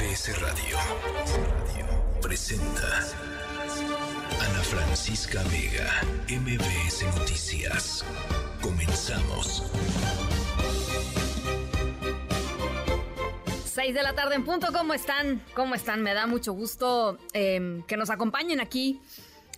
MBS Radio presenta Ana Francisca Vega, MBS Noticias. Comenzamos. 6 de la tarde en punto, ¿cómo están? ¿Cómo están? Me da mucho gusto eh, que nos acompañen aquí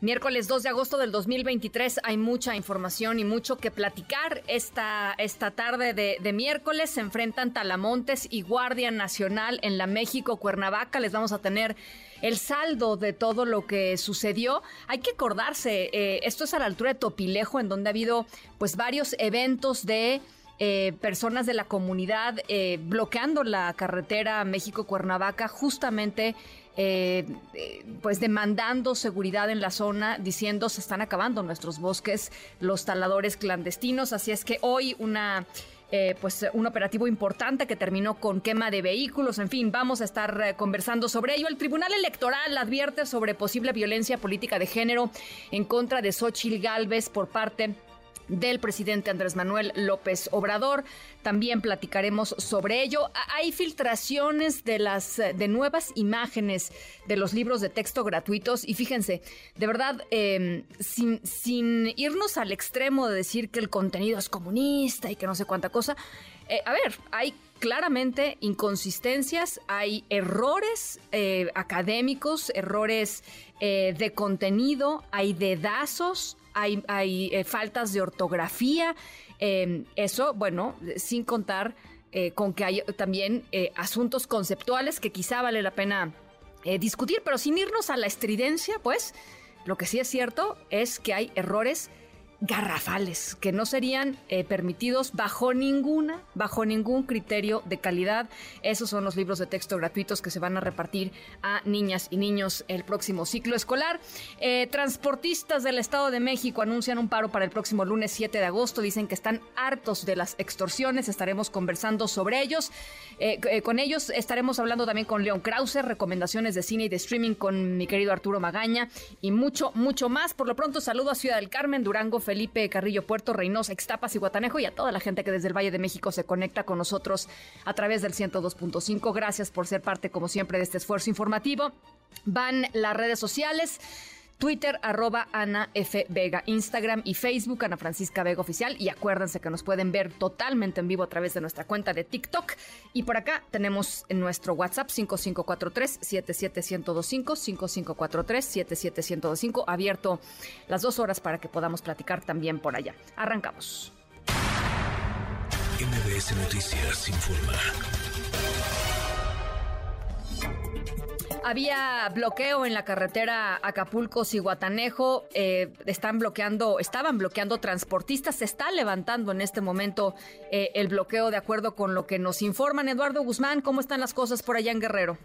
Miércoles 2 de agosto del 2023 hay mucha información y mucho que platicar. Esta, esta tarde de, de, miércoles se enfrentan Talamontes y Guardia Nacional en la México Cuernavaca. Les vamos a tener el saldo de todo lo que sucedió. Hay que acordarse, eh, esto es a la altura de Topilejo, en donde ha habido pues varios eventos de... Eh, personas de la comunidad eh, bloqueando la carretera México-Cuernavaca justamente eh, eh, pues demandando seguridad en la zona, diciendo se están acabando nuestros bosques, los taladores clandestinos. Así es que hoy una eh, pues un operativo importante que terminó con quema de vehículos. En fin, vamos a estar eh, conversando sobre ello. El Tribunal Electoral advierte sobre posible violencia política de género en contra de Xochil Gálvez por parte del presidente Andrés Manuel López Obrador. También platicaremos sobre ello. Hay filtraciones de las de nuevas imágenes de los libros de texto gratuitos y fíjense, de verdad, eh, sin, sin irnos al extremo de decir que el contenido es comunista y que no sé cuánta cosa. Eh, a ver, hay claramente inconsistencias, hay errores eh, académicos, errores eh, de contenido, hay dedazos, hay, hay eh, faltas de ortografía. Eh, eso, bueno, sin contar eh, con que hay también asuntos conceptuales que quizá vale la pena discutir, pero sin irnos a la estridencia, pues lo que sí es cierto es que hay errores garrafales que no serían eh, permitidos bajo ninguna, bajo ningún criterio de calidad. Esos son los libros de texto gratuitos que se van a repartir a niñas y niños el próximo ciclo escolar. Eh, transportistas del Estado de México anuncian un paro para el próximo lunes 7 de agosto. Dicen que están hartos de las extorsiones. Estaremos conversando sobre ellos. Eh, con ellos estaremos hablando también con León Krause, recomendaciones de cine y de streaming con mi querido Arturo Magaña y mucho, mucho más. Por lo pronto, saludo a Ciudad del Carmen, Durango, Felipe Carrillo Puerto, Reynosa, Extapas y Guatanejo y a toda la gente que desde el Valle de México se conecta con nosotros a través del 102.5. Gracias por ser parte, como siempre, de este esfuerzo informativo. Van las redes sociales. Twitter, arroba Ana F. Vega, Instagram y Facebook, Ana Francisca Vega Oficial. Y acuérdense que nos pueden ver totalmente en vivo a través de nuestra cuenta de TikTok. Y por acá tenemos en nuestro WhatsApp 5543-77125, 5543-77125, abierto las dos horas para que podamos platicar también por allá. Arrancamos. MBS Noticias. Había bloqueo en la carretera Acapulco-Cihuatanejo. Eh, están bloqueando, estaban bloqueando transportistas. Se está levantando en este momento eh, el bloqueo, de acuerdo con lo que nos informan. Eduardo Guzmán, ¿cómo están las cosas por allá en Guerrero?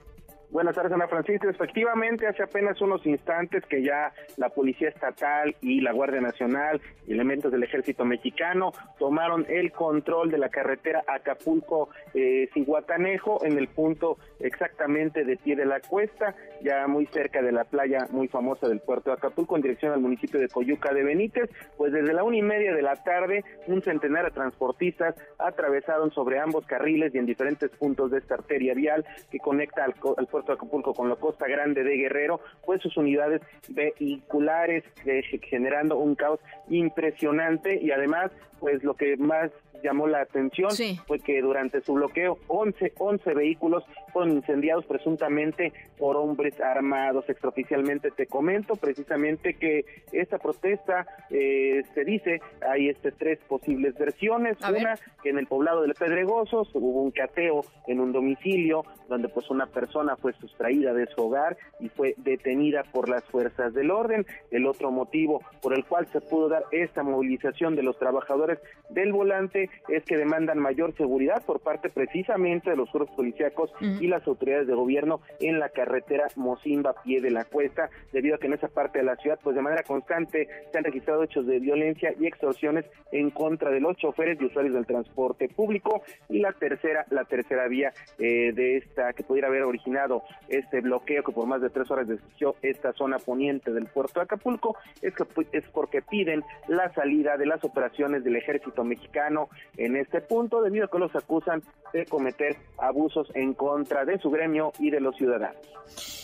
Buenas tardes, Ana Francisca. Efectivamente, hace apenas unos instantes que ya la Policía Estatal y la Guardia Nacional, elementos del Ejército Mexicano, tomaron el control de la carretera Acapulco-Cihuatanejo en el punto exactamente de pie de la cuesta, ya muy cerca de la playa muy famosa del puerto de Acapulco, en dirección al municipio de Coyuca de Benítez. Pues desde la una y media de la tarde, un centenar de transportistas atravesaron sobre ambos carriles y en diferentes puntos de esta arteria vial que conecta al, al puerto Acapulco con la Costa Grande de Guerrero, pues sus unidades vehiculares eh, generando un caos impresionante y además pues lo que más llamó la atención Sí. fue que durante su bloqueo 11, 11 vehículos fueron incendiados presuntamente por hombres armados. Extraoficialmente te comento precisamente que esta protesta eh, se dice, hay este tres posibles versiones. A ver. Una, que en el poblado de Pedregosos hubo un cateo en un domicilio donde pues una persona fue sustraída de su hogar y fue detenida por las fuerzas del orden. El otro motivo por el cual se pudo dar esta movilización de los trabajadores del volante es que demandan mayor seguridad por parte precisamente de los cuerpos policíacos y las autoridades de gobierno en la carretera Mocimba Pie de la Cuesta, debido a que en esa parte de la ciudad, pues de manera constante se han registrado hechos de violencia y extorsiones en contra de los choferes y usuarios del transporte público. Y la tercera, la tercera vía eh, de esta que pudiera haber originado este bloqueo que por más de tres horas desvió esta zona poniente del puerto de Acapulco, es que pu- es porque piden la salida de las operaciones del ejército mexicano en este punto, debido a que los acusan de cometer abusos en contra de su gremio y de los ciudadanos.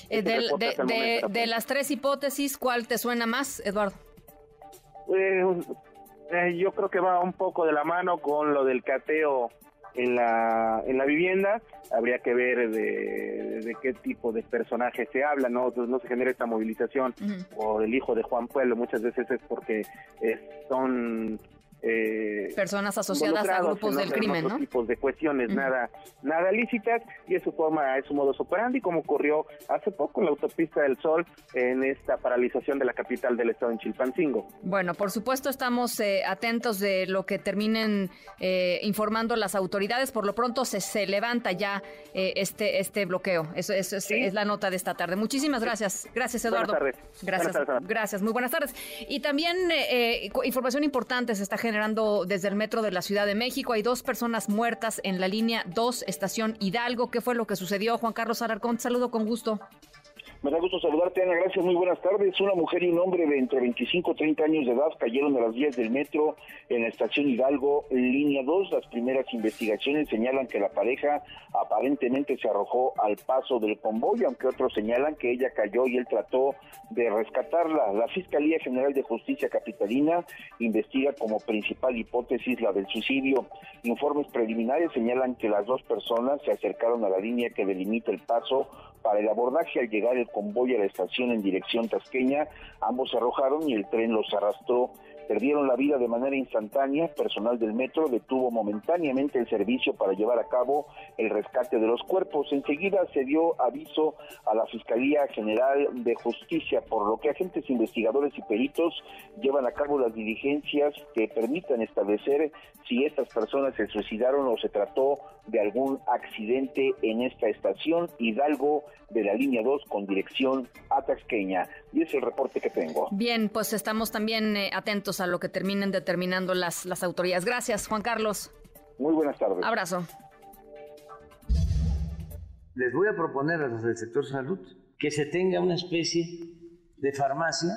Eh, de, las tres hipótesis, ¿cuál te suena más, Eduardo? Pues, eh, yo creo que va un poco de la mano con lo del cateo en la, en la vivienda. Habría que ver de, qué tipo de personaje se habla, ¿no? Entonces no se genera esta movilización por el hijo de Juan Pueblo. Muchas veces es porque son eh, personas asociadas a grupos del crimen, ¿no? tipos de cuestiones nada nada lícitas y es su forma, es su modus operandi, como ocurrió hace poco en la autopista del Sol en esta paralización de la capital del estado en Chilpancingo. Bueno, por supuesto estamos eh, atentos de lo que terminen eh, informando las autoridades. Por lo pronto se, se levanta ya este este bloqueo. Eso, es, es, la nota de esta tarde. Muchísimas gracias. Gracias, Eduardo. Buenas tardes. Gracias. Gracias. Muy buenas tardes. Y también información importante está generando generando desde el metro de la Ciudad de México. Hay dos personas muertas en la línea 2, estación Hidalgo. ¿Qué fue lo que sucedió? Juan Carlos Alarcón, saludo con gusto. Me da gusto saludarte, Ana. Gracias, muy buenas tardes. Una mujer y un hombre de entre 25 y 30 años de edad cayeron de las vías del metro en la estación Hidalgo, línea 2. Las primeras investigaciones señalan que la pareja aparentemente se arrojó al paso del convoy, aunque otros señalan que ella cayó y él trató de rescatarla. La Fiscalía General de Justicia Capitalina investiga como principal hipótesis la del suicidio. Informes preliminares señalan que las dos personas se acercaron a la línea que delimita el paso para el abordaje al llegar el convoy a la estación en dirección tasqueña, ambos se arrojaron y el tren los arrastró perdieron la vida de manera instantánea. Personal del metro detuvo momentáneamente el servicio para llevar a cabo el rescate de los cuerpos. Enseguida se dio aviso a la Fiscalía General de Justicia, por lo que agentes investigadores y peritos llevan a cabo las diligencias que permitan establecer si estas personas se suicidaron o se trató de algún accidente en esta estación Hidalgo de la línea 2 con dirección a Taxqueña. Y es el reporte que tengo. Bien, pues estamos también eh, atentos a lo que terminen determinando las, las autoridades. Gracias, Juan Carlos. Muy buenas tardes. Abrazo. Les voy a proponer a los del sector salud que se tenga una especie de farmacia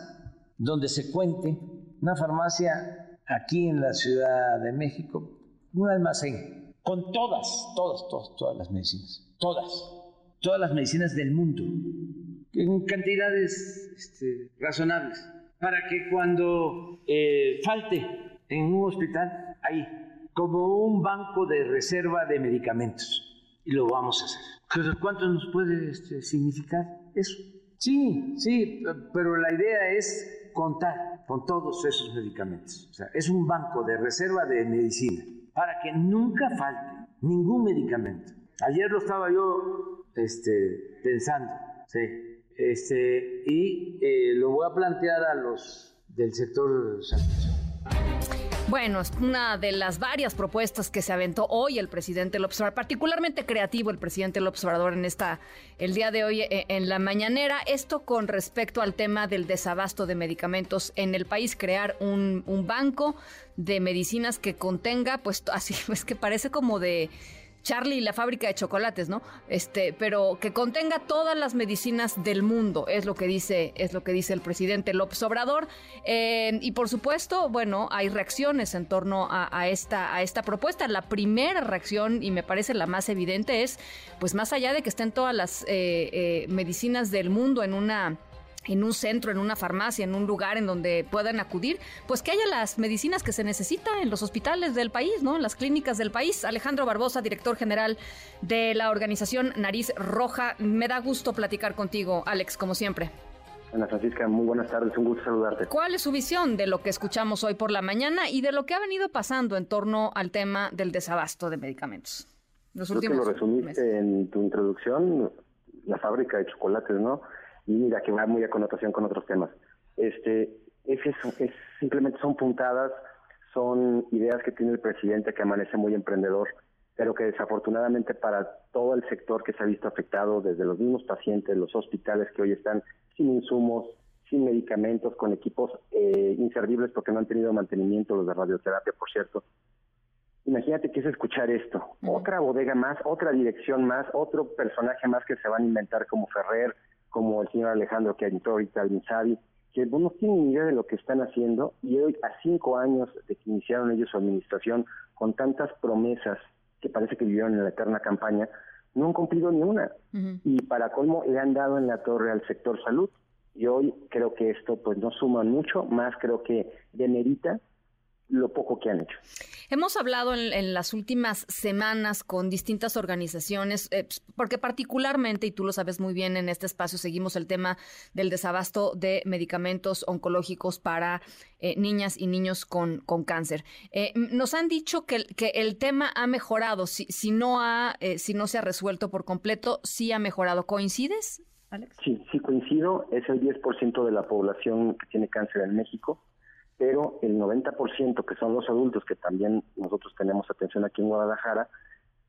donde se cuente, una farmacia aquí en la Ciudad de México, un almacén con todas, todas, todas, todas las medicinas, todas, todas las medicinas del mundo, en cantidades este, razonables para que cuando eh, falte en un hospital, ahí, como un banco de reserva de medicamentos. Y lo vamos a hacer. ¿Cuánto nos puede este, significar eso? Sí, sí, pero la idea es contar con todos esos medicamentos. O sea, es un banco de reserva de medicina para que nunca falte ningún medicamento. Ayer lo estaba yo este, pensando, sí, este, y eh, lo voy a plantear a los del sector Bueno, es una de las varias propuestas que se aventó hoy el presidente López particularmente creativo el presidente López Obrador en esta, el día de hoy eh, en la mañanera. Esto con respecto al tema del desabasto de medicamentos en el país, crear un, un banco de medicinas que contenga, pues así, es que parece como de Charlie y la fábrica de chocolates, ¿no? Este, pero que contenga todas las medicinas del mundo, es lo que dice, es lo que dice el presidente López Obrador. Eh, y por supuesto, bueno, hay reacciones en torno a, esta, a esta propuesta. La primera reacción, y me parece la más evidente, es, pues más allá de que estén todas las eh, eh, medicinas del mundo en una en un centro, en una farmacia, en un lugar en donde puedan acudir, pues que haya las medicinas que se necesita en los hospitales del país, ¿no? En las clínicas del país. Alejandro Barbosa, director general de la organización Nariz Roja. Me da gusto platicar contigo, Alex, como siempre. Ana Francisca, muy buenas tardes, un gusto saludarte. ¿Cuál es su visión de lo que escuchamos hoy por la mañana y de lo que ha venido pasando en torno al tema del desabasto de medicamentos? Los últimos que lo resumiste en tu introducción, la fábrica de chocolates, ¿no? Y mira que va muy a connotación con otros temas. Este, es eso, es, simplemente son puntadas, son ideas que tiene el presidente que amanece muy emprendedor, pero que desafortunadamente para todo el sector que se ha visto afectado, desde los mismos pacientes, los hospitales que hoy están sin insumos, sin medicamentos, con equipos eh, inservibles porque no han tenido mantenimiento, los de radioterapia, por cierto. Imagínate que es escuchar esto, otra bodega más, otra dirección más, otro personaje más que se van a inventar como Ferrer, como el señor Alejandro ahorita al Insabi, que no tienen ni idea de lo que están haciendo y hoy a cinco años de que iniciaron ellos su administración con tantas promesas que parece que vivieron en la eterna campaña, no han cumplido ni una. Y para colmo le han dado en la torre al sector salud. Y hoy creo que esto pues no suma mucho, más creo que demerita lo poco que han hecho. Hemos hablado en, las últimas semanas con distintas organizaciones, eh, pues, porque particularmente, y tú lo sabes muy bien, en este espacio seguimos el tema del desabasto de medicamentos oncológicos para eh, niñas y niños con, con cáncer. Eh, nos han dicho que, que, el tema ha mejorado, si, si, no ha, si no se ha resuelto por completo, sí ha mejorado. ¿Coincides, Alex? Sí, sí coincido. Es el 10% de la población que tiene cáncer en México pero el 90% que son los adultos, que también nosotros tenemos atención aquí en Guadalajara,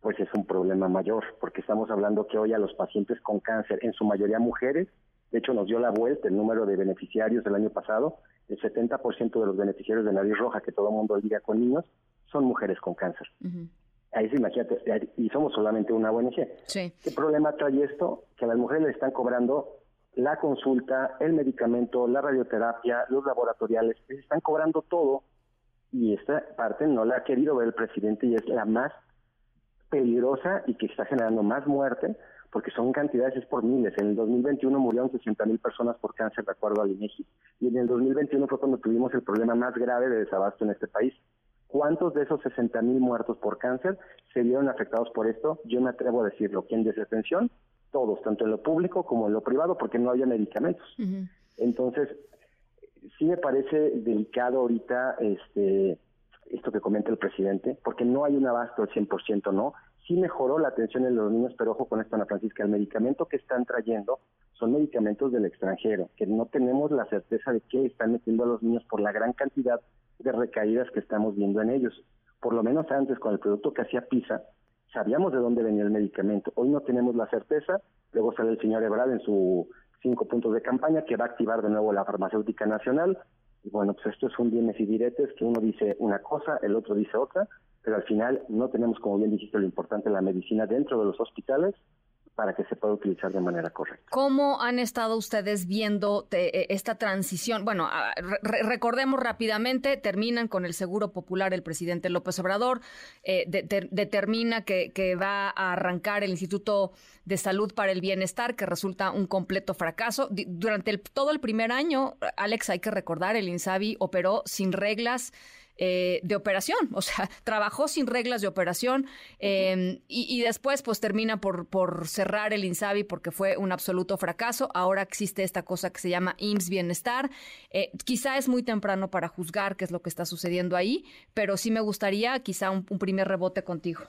pues es un problema mayor, porque estamos hablando que hoy a los pacientes con cáncer, en su mayoría mujeres, de hecho nos dio la vuelta el número de beneficiarios del año pasado, el 70% de los beneficiarios de nariz roja que todo el mundo liga con niños son mujeres con cáncer. Ahí se imagínate, y somos solamente una ONG. Sí. ¿Qué problema trae esto? Que a las mujeres le están cobrando la consulta, el medicamento, la radioterapia, los laboratoriales, están cobrando todo y esta parte no la ha querido ver el presidente y es la más peligrosa y que está generando más muerte porque son cantidades, es por miles. En el 2021 murieron 60 mil personas por cáncer, de acuerdo al INEGI. Y en el 2021 fue cuando tuvimos el problema más grave de desabasto en este país. ¿Cuántos de esos 60 mil muertos por cáncer se vieron afectados por esto? Yo me atrevo a decirlo. ¿Quién desatención? Todos, tanto en lo público como en lo privado, porque no había medicamentos. Entonces, sí me parece delicado ahorita este esto que comenta el presidente, porque no hay un abasto al 100%, ¿no? Sí mejoró la atención en los niños, pero ojo con esto, Ana Francisca, el medicamento que están trayendo son medicamentos del extranjero, que no tenemos la certeza de qué están metiendo a los niños por la gran cantidad de recaídas que estamos viendo en ellos. Por lo menos antes, con el producto que hacía PISA, sabíamos de dónde venía el medicamento. Hoy no tenemos la certeza. Luego sale el señor Ebrard en su cinco puntos de campaña que va a activar de nuevo la farmacéutica nacional. Y bueno, pues esto es un dimes y diretes que uno dice una cosa, el otro dice otra, pero al final no tenemos, como bien dijiste, lo importante, la medicina dentro de los hospitales para que se pueda utilizar de manera correcta. ¿Cómo han estado ustedes viendo eh, esta transición? Bueno, recordemos rápidamente, terminan con el Seguro Popular el presidente López Obrador, eh, determina que, va a arrancar el Instituto de Salud para el Bienestar, que resulta un completo fracaso. Durante todo el primer año, Alex, hay que recordar, el INSABI operó sin reglas eh, de operación, o sea, trabajó sin reglas de operación em, y, después pues termina por, por cerrar el INSABI porque fue un absoluto fracaso. Ahora existe esta cosa que se llama IMSS Bienestar. Eh, quizá es muy temprano para juzgar qué es lo que está sucediendo ahí, pero sí me gustaría quizá un, primer rebote contigo.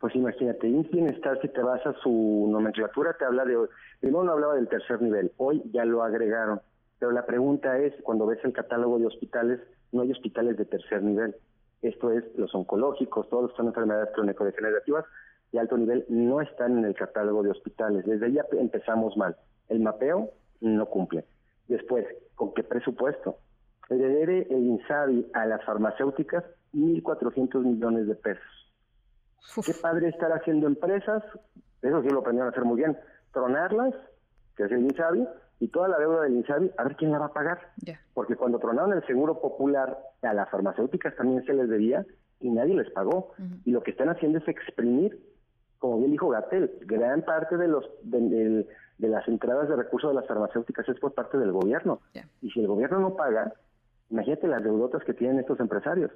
Pues imagínate, IMSS Bienestar, si te vas a su nomenclatura, te habla de, primero no hablaba del tercer nivel, hoy ya lo agregaron, pero la pregunta es, cuando ves el catálogo de hospitales, no hay hospitales de tercer nivel. Esto es, los oncológicos, todos los que son enfermedades crónico-degenerativas de alto nivel no están en el catálogo de hospitales. Desde ahí empezamos mal. El mapeo no cumple. Después, ¿con qué presupuesto? Le debe el INSABI a las farmacéuticas 1.400 millones de pesos. Qué padre estar haciendo empresas, eso sí lo aprendieron a hacer muy bien, tronarlas, que es el INSABI, y toda la deuda del INSABI, a ver quién la va a pagar. Porque cuando tronaron el seguro popular, a las farmacéuticas también se les debía y nadie les pagó. Y lo que están haciendo es exprimir, como bien dijo Gatel, gran parte de los de, las entradas de recursos de las farmacéuticas es por parte del gobierno. Y si el gobierno no paga, imagínate las deudotas que tienen estos empresarios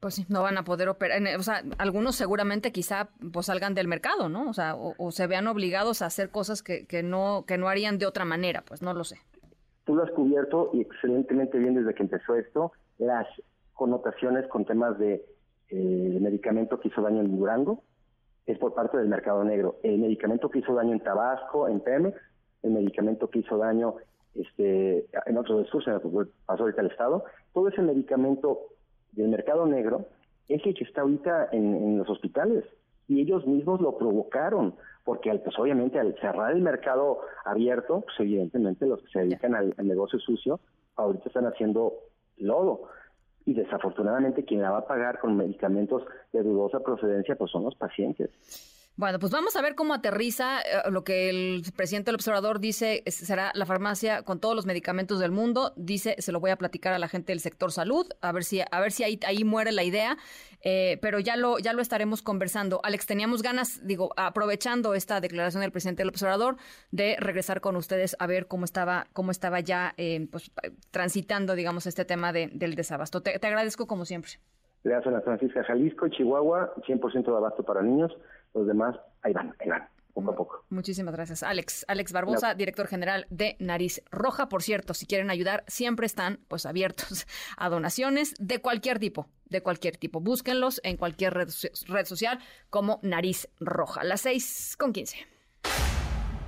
pues sí, no van a poder operar. O sea, algunos seguramente quizá pues salgan del mercado, ¿no? O sea, o, se vean obligados a hacer cosas que, que, no, que no harían de otra manera, pues no lo sé. Tú lo has cubierto y excelentemente bien desde que empezó esto, las connotaciones con temas de eh, medicamento que hizo daño en Durango es por parte del mercado negro. El medicamento que hizo daño en Tabasco, en Pemex, el medicamento que hizo daño este, en otros de sus, pasó ahorita el Estado, todo ese medicamento del mercado negro es el que está ahorita en, los hospitales y ellos mismos lo provocaron, porque pues, obviamente al cerrar el mercado abierto, pues evidentemente los que se dedican al, negocio sucio ahorita están haciendo lodo y desafortunadamente quien la va a pagar con medicamentos de dudosa procedencia pues son los pacientes. Bueno, pues vamos a ver cómo aterriza eh, lo que el presidente del observador dice será la farmacia con todos los medicamentos del mundo. Dice, se lo voy a platicar a la gente del sector salud, a ver si, a ver si ahí, ahí muere la idea, eh, pero ya lo, ya lo estaremos conversando. Alex, teníamos ganas, digo, aprovechando esta declaración del presidente del observador, de regresar con ustedes a ver cómo estaba, cómo estaba ya eh, pues, transitando, digamos, este tema de, del desabasto. Te, agradezco como siempre. A la Francisca Jalisco, Chihuahua, 100% de abasto para niños los demás ahí van, ahí van. Poco a poco. Muchísimas gracias. Alex, Alex Barbosa, director general de Nariz Roja. Por cierto, si quieren ayudar, siempre están pues abiertos a donaciones de cualquier tipo, de cualquier tipo. Búsquenlos en cualquier red, red social como Nariz Roja. Las seis con quince.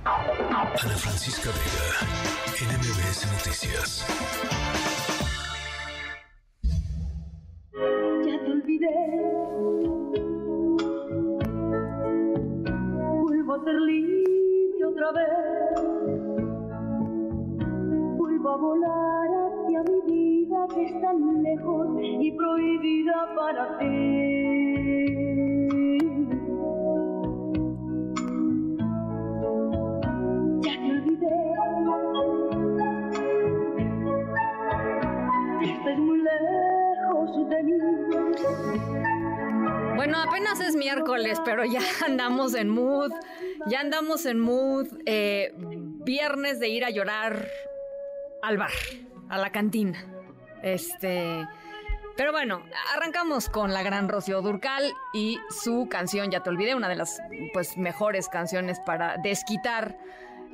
Ana Francisca Vega, NMBS Noticias. Ya te olvidé ser libre otra vez. Vuelvo a volar hacia mi vida que es tan lejos y prohibida para ti. Ya te olvidé. Estás muy lejos de mí. Bueno, apenas es miércoles, pero ya andamos en mood, ya andamos en mood, eh, viernes de ir a llorar al bar, a la cantina. Este, pero bueno, arrancamos con la gran Rocío Durcal y su canción, ya te olvidé, una de las pues mejores canciones para desquitar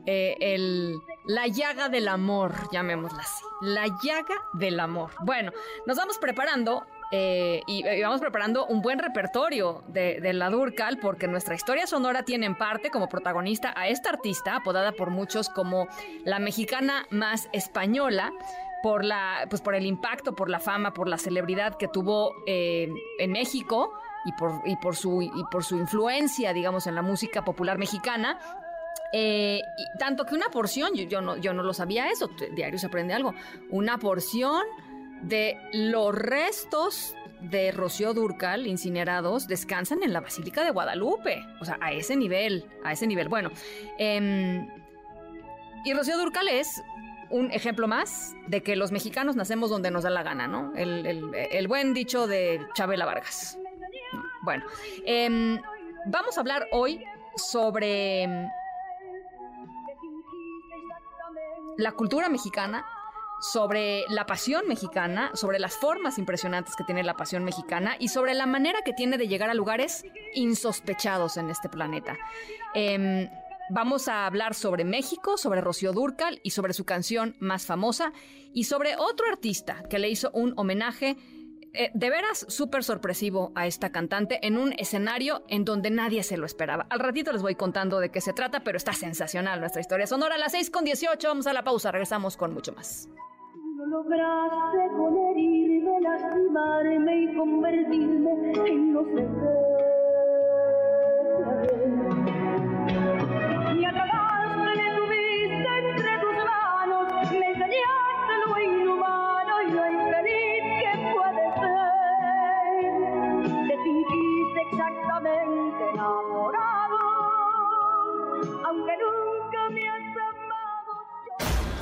eh, el, la llaga del amor, llamémosla así. La llaga del amor. Bueno, nos vamos preparando eh, y, vamos preparando un buen repertorio de, la Durcal porque nuestra historia sonora tiene en parte como protagonista a esta artista apodada por muchos como la mexicana más española por la pues por el impacto por la fama por la celebridad que tuvo eh, en México y por, y por su y por su influencia digamos en la música popular mexicana. Eh, tanto que una porción, yo, no, yo no lo sabía eso, diario se aprende algo, una porción de los restos de Rocío Durcal incinerados descansan en la Basílica de Guadalupe. O sea, a ese nivel, a ese nivel. Bueno, em, y Rocío Durcal es un ejemplo más de que los mexicanos nacemos donde nos da la gana, ¿no? El, buen dicho de Chabela Vargas. Bueno, em, vamos a hablar hoy sobre em, la cultura mexicana sobre la pasión mexicana, sobre las formas impresionantes que tiene la pasión mexicana y sobre la manera que tiene de llegar a lugares insospechados en este planeta. Em, vamos a hablar sobre México, sobre Rocío Durcal y sobre su canción más famosa y sobre otro artista que le hizo un homenaje eh, de veras súper sorpresivo a esta cantante en un escenario en donde nadie se lo esperaba. Al ratito les voy contando de qué se trata, pero está sensacional nuestra historia sonora. A las 6 con 18, vamos a la pausa, regresamos con mucho más. No lograste con herirme, lastimarme y convertirme en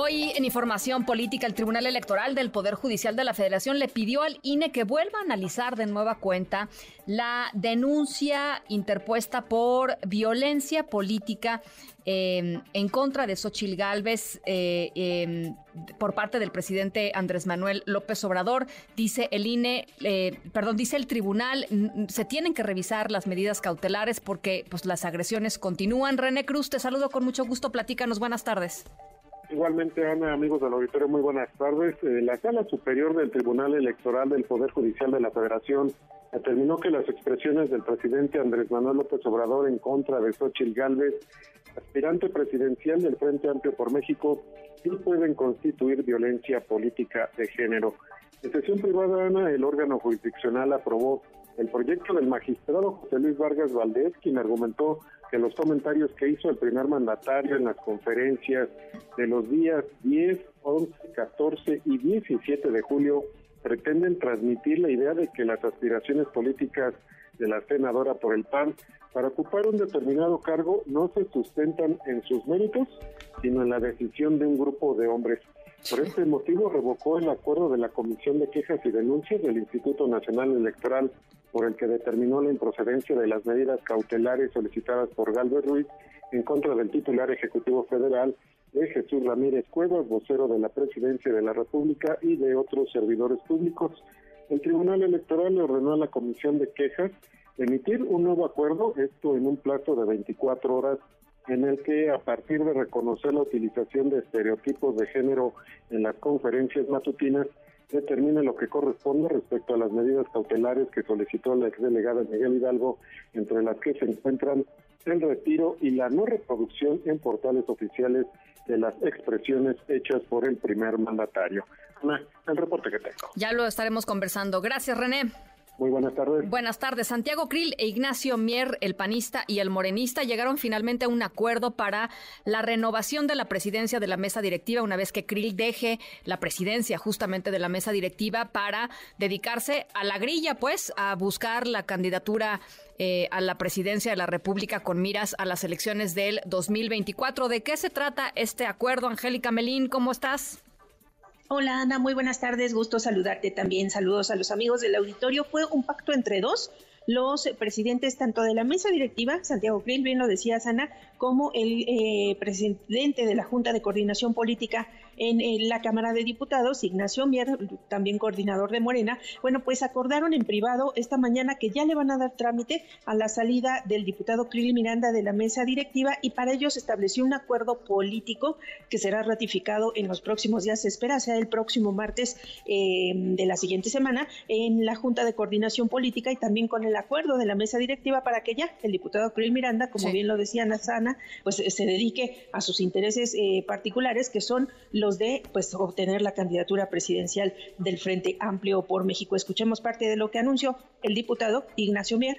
Hoy en Información Política, el Tribunal Electoral del Poder Judicial de la Federación le pidió al INE que vuelva a analizar de nueva cuenta la denuncia interpuesta por violencia política eh, en contra de Xochil Gálvez eh, em, por parte del presidente Andrés Manuel López Obrador. Dice el INE, eh, perdón, dice el tribunal, se tienen que revisar las medidas cautelares porque pues, las agresiones continúan. René Cruz, te saludo con mucho gusto. Platícanos. Buenas tardes. Igualmente, Ana, amigos del auditorio, muy buenas tardes. Eh, la Sala Superior del Tribunal Electoral del Poder Judicial de la Federación determinó que las expresiones del presidente Andrés Manuel López Obrador en contra de Xochitl Gálvez aspirante presidencial del Frente Amplio por México, sí pueden constituir violencia política de género. En sesión privada, Ana, el órgano jurisdiccional aprobó el proyecto del magistrado José Luis Vargas Valdés, quien argumentó que los comentarios que hizo el primer mandatario en las conferencias de los días 10, 11, 14 y 17 de julio pretenden transmitir la idea de que las aspiraciones políticas de la senadora por el PAN para ocupar un determinado cargo no se sustentan en sus méritos, sino en la decisión de un grupo de hombres. Por este motivo revocó el acuerdo de la Comisión de Quejas y Denuncias del Instituto Nacional Electoral por el que determinó la improcedencia de las medidas cautelares solicitadas por Galvez Ruiz en contra del titular ejecutivo federal de Jesús Ramírez Cuevas, vocero de la Presidencia de la República y de otros servidores públicos. El Tribunal Electoral le ordenó a la Comisión de Quejas emitir un nuevo acuerdo, esto en un plazo de 24 horas en el que a partir de reconocer la utilización de estereotipos de género en las conferencias matutinas, determine lo que corresponde respecto a las medidas cautelares que solicitó la exdelegada Miguel Hidalgo, entre las que se encuentran el retiro y la no reproducción en portales oficiales de las expresiones hechas por el primer mandatario. El reporte que tengo. Ya lo estaremos conversando. Gracias, René. Muy buenas tardes. Buenas tardes. Santiago Krill e Ignacio Mier, el panista y el morenista, llegaron finalmente a un acuerdo para la renovación de la presidencia de la mesa directiva una vez que Krill deje la presidencia justamente de la mesa directiva para dedicarse a la grilla, pues, a buscar la candidatura eh, a la presidencia de la República con miras a las elecciones del 2024. ¿De qué se trata este acuerdo? Angélica Melín, ¿cómo estás? Hola Ana, muy buenas tardes, gusto saludarte también. Saludos a los amigos del auditorio. Fue un pacto entre dos, los presidentes tanto de la mesa directiva, Santiago Krill, bien lo decía Ana, como el eh, presidente de la Junta de Coordinación Política en, en, la Cámara de Diputados, Ignacio Mier, también coordinador de Morena, bueno, pues acordaron en privado esta mañana que ya le van a dar trámite a la salida del diputado Krill Miranda de la mesa directiva y para ello se estableció un acuerdo político que será ratificado en los próximos días, se espera sea el próximo martes eh, de la siguiente semana en la Junta de Coordinación Política y también con el acuerdo de la mesa directiva para que ya el diputado Krill Miranda, como sí. bien lo decía Nazana, pues se dedique a sus intereses eh, particulares que son los de pues obtener la candidatura presidencial del Frente Amplio por México. Escuchemos parte de lo que anunció el diputado Ignacio Mier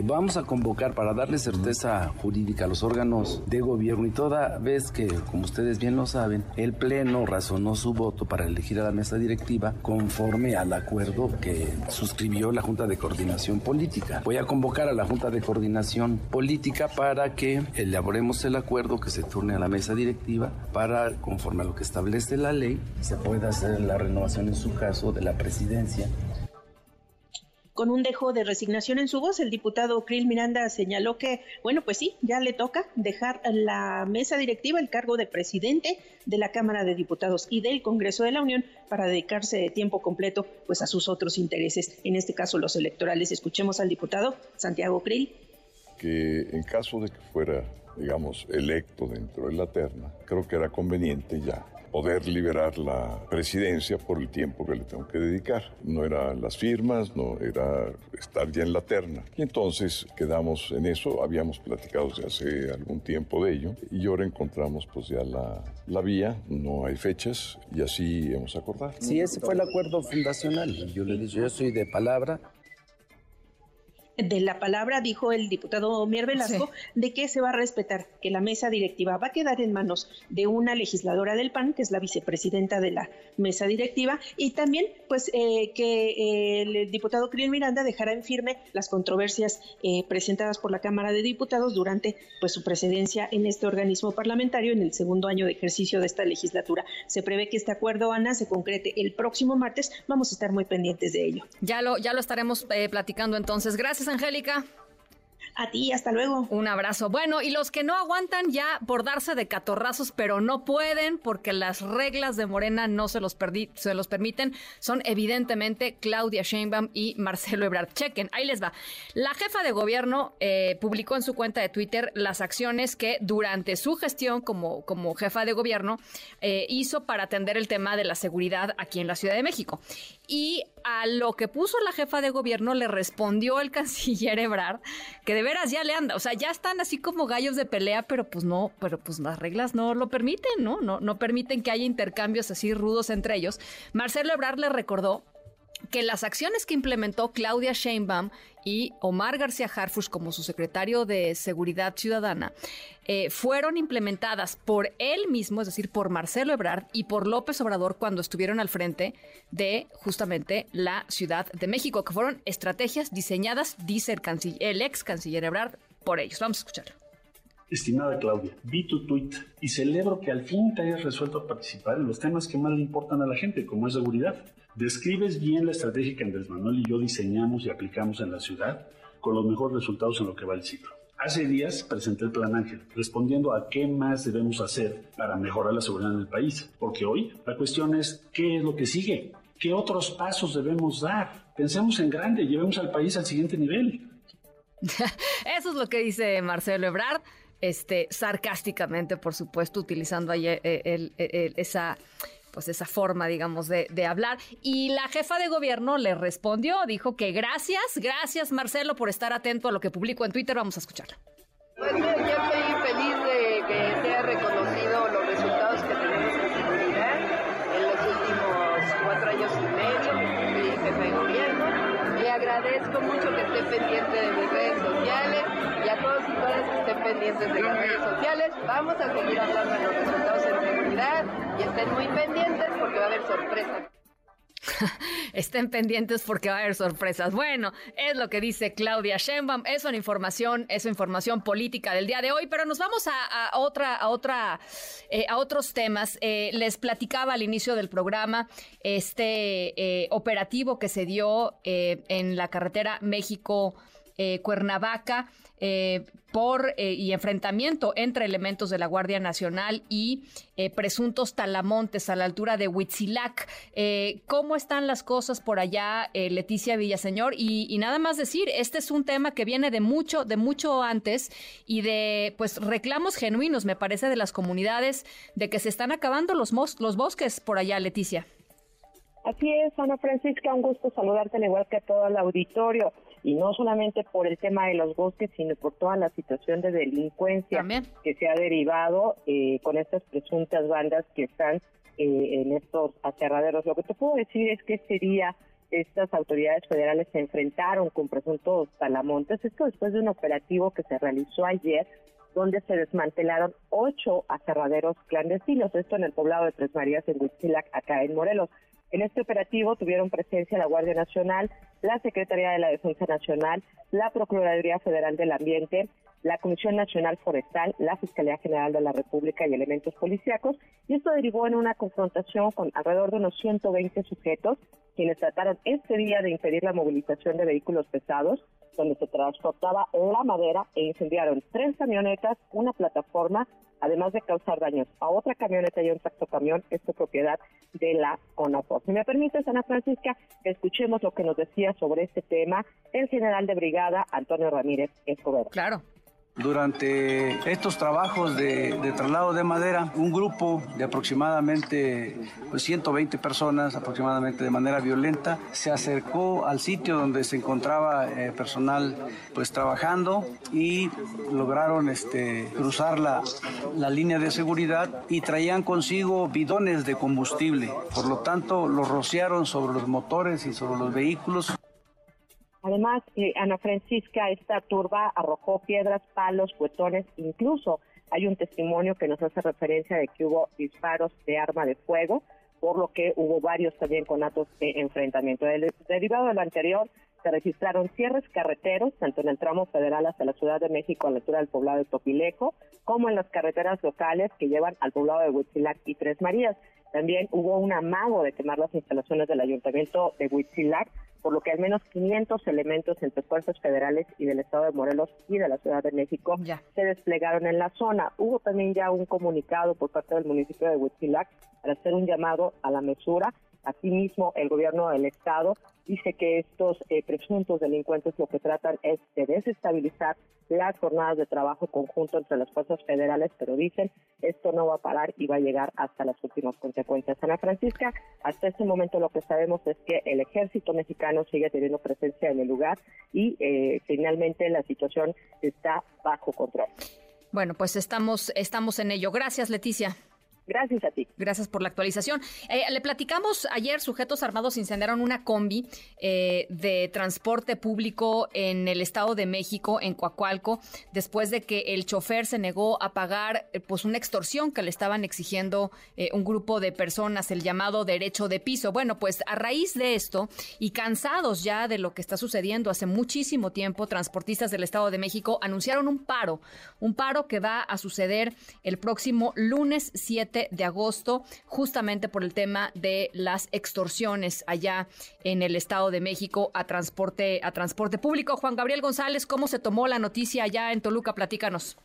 vamos a convocar para darle certeza jurídica a los órganos de gobierno y toda vez que, como ustedes bien lo saben, el Pleno razonó su voto para elegir a la mesa directiva conforme al acuerdo que suscribió la Junta de Coordinación Política. Voy a convocar a la Junta de Coordinación Política para que elaboremos el acuerdo que se turne a la mesa directiva para, conforme a lo que establece la ley, se pueda hacer la renovación en su caso de la presidencia con un dejo de resignación en su voz, el diputado Krill Miranda señaló que, bueno, pues sí, ya le toca dejar la mesa directiva, el cargo de presidente de la Cámara de Diputados y del Congreso de la Unión para dedicarse de tiempo completo pues a sus otros intereses, en este caso los electorales. Escuchemos al diputado Santiago Krill. Que en caso de que fuera, digamos, electo dentro de la terna, creo que era conveniente ya poder liberar la presidencia por el tiempo que le tengo que dedicar. No eran las firmas, no era estar ya en la terna. Y entonces quedamos en eso, habíamos platicado desde hace algún tiempo de ello y ahora encontramos pues ya la, la vía, no hay fechas y así hemos acordado. Sí, ese fue el acuerdo fundacional. Yo le dije, yo soy de palabra, de la palabra, dijo el diputado Mier Velasco, sí. de que se va a respetar, que la mesa directiva va a quedar en manos de una legisladora del PAN, que es la vicepresidenta de la mesa directiva, y también pues eh, que eh, el diputado Krill Miranda dejará en firme las controversias eh, presentadas por la Cámara de Diputados durante pues su presidencia en este organismo parlamentario en el segundo año de ejercicio de esta legislatura. Se prevé que este acuerdo, Ana, se concrete el próximo martes. Vamos a estar muy pendientes de ello. Ya lo, ya lo estaremos platicando entonces. Gracias, Angélica. A ti, hasta luego. Un abrazo. Bueno, y los que no aguantan ya por darse de catorrazos, pero no pueden porque las reglas de Morena no se los, se los permiten, son evidentemente Claudia Sheinbaum y Marcelo Ebrard. Chequen, ahí les va. La jefa de gobierno eh, publicó en su cuenta de Twitter las acciones que durante su gestión como, como jefa de gobierno eh, hizo para atender el tema de la seguridad aquí en la Ciudad de México. Y a lo que puso la jefa de gobierno le respondió el canciller Ebrard que de veras ya le anda, o sea, ya están así como gallos de pelea, pero pues no, pero pues las reglas no lo permiten, ¿no? No, no permiten que haya intercambios así rudos entre ellos. Marcelo Ebrard le recordó que las acciones que implementó Claudia Sheinbaum y Omar García Harfush como su secretario de Seguridad Ciudadana eh, fueron implementadas por él mismo, es decir, por Marcelo Ebrard y por López Obrador cuando estuvieron al frente de justamente la Ciudad de México, que fueron estrategias diseñadas, dice el, ex canciller Ebrard, por ellos. Vamos a escucharlo. Estimada Claudia, vi tu tweet y celebro que al fin te hayas resuelto participar en los temas que más le importan a la gente, como es seguridad. Describes bien la estrategia que Andrés Manuel y yo diseñamos y aplicamos en la ciudad con los mejores resultados en lo que va el ciclo. Hace días presenté el Plan Ángel, respondiendo a qué más debemos hacer para mejorar la seguridad en el país. Porque hoy la cuestión es qué es lo que sigue, qué otros pasos debemos dar. Pensemos en grande, llevemos al país al siguiente nivel. Eso es lo que dice Marcelo Ebrard este, sarcásticamente, por supuesto, utilizando ahí eh, esa pues esa forma, digamos, de, hablar. Y la jefa de gobierno le respondió, dijo que gracias, gracias Marcelo por estar atento a lo que publicó en Twitter. Vamos a escucharla. Pues yo estoy feliz de que sea reconocido los resultados que tenemos en seguridad en los últimos cuatro años y medio que jefe de gobierno. Le agradezco mucho que esté pendiente de mis redes sociales y a todos y todas que estén pendientes de las redes sociales. Vamos a seguir hablando de los resultados en seguridad y estén muy pendientes porque va a haber sorpresas. Estén pendientes porque va a haber sorpresas. Bueno, es lo que dice Claudia Sheinbaum. Es una información, es información política del día de hoy, pero nos vamos a, otra, a otra, eh, a otros temas. Eh, les platicaba al inicio del programa este eh, operativo que se dio en la carretera México. Cuernavaca, por eh, y enfrentamiento entre elementos de la Guardia Nacional y eh, presuntos talamontes a la altura de Huitzilac. ¿Cómo están las cosas por allá, Leticia Villaseñor? Y, nada más decir, este es un tema que viene de mucho, de mucho antes y de pues reclamos genuinos, me parece, de las comunidades de que se están acabando los, los bosques por allá, Leticia. Así es, Ana Francisca, un gusto saludarte al igual que a todo el auditorio y no solamente por el tema de los bosques, sino por toda la situación de delincuencia que se ha derivado eh, con estas presuntas bandas que están eh, en estos aterraderos. Lo que te puedo decir es que este día estas autoridades federales se enfrentaron con presuntos talamontes, esto después de un operativo que se realizó ayer donde se desmantelaron ocho aterraderos clandestinos, esto en el poblado de Tres Marías en Huitzilac, acá en Morelos. En este operativo tuvieron presencia la Guardia Nacional, la Secretaría de la Defensa Nacional, la Procuraduría Federal del Ambiente, la Comisión Nacional Forestal, la Fiscalía General de la República y elementos policíacos, y esto derivó en una confrontación con alrededor de unos 120 sujetos, quienes trataron este día de impedir la movilización de vehículos pesados, donde se transportaba la madera e incendiaron tres camionetas, una plataforma, además de causar daños a otra camioneta y un camión, esto propiedad de la ONAPOS. Si me permite, Ana Francisca, escuchemos lo que nos decía sobre este tema el general de brigada Antonio Ramírez Escobar. Claro. Durante estos trabajos de, traslado de madera, un grupo de aproximadamente 120 pues, personas, aproximadamente de manera violenta, se acercó al sitio donde se encontraba eh, personal pues trabajando y lograron este, cruzar la, la línea de seguridad y traían consigo bidones de combustible. Por lo tanto, los rociaron sobre los motores y sobre los vehículos. Además, eh, Ana Francisca, esta turba arrojó piedras, palos, cuetones, incluso hay un testimonio que nos hace referencia de que hubo disparos de arma de fuego, por lo que hubo varios también conatos de enfrentamiento. derivado de lo anterior, se registraron cierres carreteros, tanto en el tramo federal hasta la Ciudad de México a la altura del poblado de Topilejo, como en las carreteras locales que llevan al poblado de Huitzilac y Tres Marías. También hubo un amago de quemar las instalaciones del ayuntamiento de Huitzilac, por lo que al menos 500 elementos entre fuerzas federales y del Estado de Morelos y de la Ciudad de México se desplegaron en la zona. Hubo también ya un comunicado por parte del municipio de Huitzilac para hacer un llamado a la mesura Asimismo, el gobierno del Estado dice que estos eh, presuntos delincuentes lo que tratan es de desestabilizar las jornadas de trabajo conjunto entre las fuerzas federales, pero dicen esto no va a parar y va a llegar hasta las últimas consecuencias. Ana Francisca, hasta este momento lo que sabemos es que el ejército mexicano sigue teniendo presencia en el lugar y eh, finalmente la situación está bajo control. Bueno, pues estamos, estamos en ello. Gracias, Leticia. Gracias a ti. Gracias por la actualización. Eh, le platicamos ayer, sujetos armados incendiaron una combi eh, de transporte público en el Estado de México, en Coacualco, después de que el chofer se negó a pagar eh, pues una extorsión que le estaban exigiendo un grupo de personas, el llamado derecho de piso. Bueno, pues a raíz de esto y cansados ya de lo que está sucediendo hace muchísimo tiempo, transportistas del Estado de México anunciaron un paro, un paro que va a suceder el próximo lunes 7 de agosto, justamente por el tema de las extorsiones allá en el Estado de México a transporte, a transporte público. Juan Gabriel González, ¿cómo se tomó la noticia allá en Toluca? Platícanos.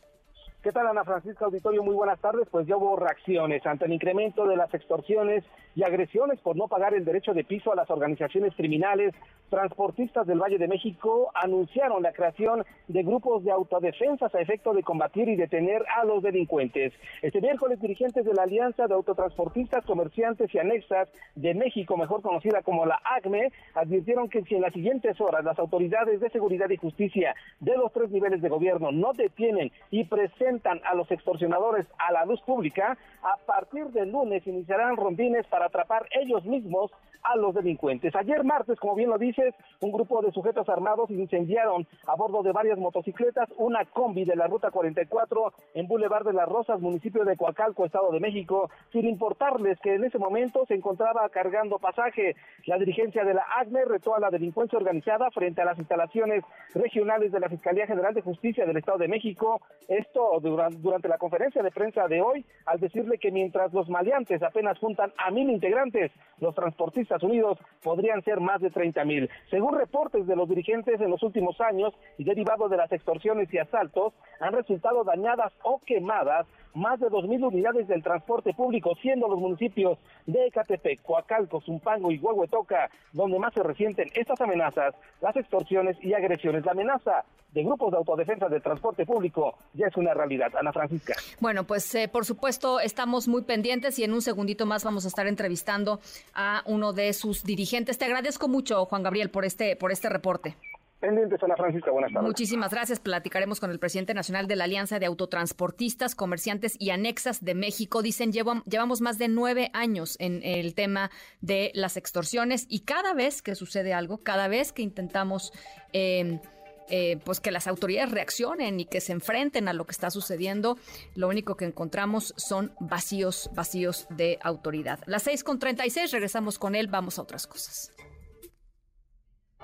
¿Qué tal, Ana Francisca Auditorio? Muy buenas tardes. Pues ya hubo reacciones ante el incremento de las extorsiones y agresiones por no pagar el derecho de piso a las organizaciones criminales. Transportistas del Valle de México anunciaron la creación de grupos de autodefensas a efecto de combatir y detener a los delincuentes. Este miércoles, dirigentes de la Alianza de Autotransportistas, Comerciantes y Anexas de México, mejor conocida como la ACME, advirtieron que si en las siguientes horas las autoridades de seguridad y justicia de los tres niveles de gobierno no detienen y presentan a los extorsionadores a la luz pública, a partir del lunes iniciarán rondines para atrapar ellos mismos a los delincuentes. Ayer martes, como bien lo dices, un grupo de sujetos armados incendiaron a bordo de varias motocicletas una combi de la ruta 44 en Boulevard de las Rosas, municipio de Coacalco, Estado de México, sin importarles que en ese momento se encontraba cargando pasaje. La dirigencia de la ACME retó a la delincuencia organizada frente a las instalaciones regionales de la Fiscalía General de Justicia del Estado de México. Esto durante la conferencia de prensa de hoy, al decirle que mientras los maleantes apenas juntan a mil integrantes, los transportistas unidos podrían ser más de 30 mil. Según reportes de los dirigentes en los últimos años y derivado de las extorsiones y asaltos, han resultado dañadas o quemadas más de 2.000 unidades del transporte público, siendo los municipios de Ecatepec, Coacalco, Zumpango y Huehuetoca, donde más se resienten estas amenazas, las extorsiones y agresiones. La amenaza de grupos de autodefensa del transporte público ya es una realidad. Ana Francisca. Bueno, pues eh, por supuesto estamos muy pendientes y en un segundito más vamos a estar entrevistando a uno de sus dirigentes. Te agradezco mucho, Juan Gabriel, por este, por este reporte. Pendientes, Ana Francisca, buenas tardes. Muchísimas gracias. Platicaremos con el presidente nacional de la Alianza de Autotransportistas, Comerciantes y Anexas de México. Dicen, llevamos más de nueve años en el tema de las extorsiones y cada vez que sucede algo, cada vez que intentamos... Eh, eh, pues que las autoridades reaccionen y que se enfrenten a lo que está sucediendo, lo único que encontramos son vacíos, vacíos de autoridad. Las 6 con 36, regresamos con él, vamos a otras cosas.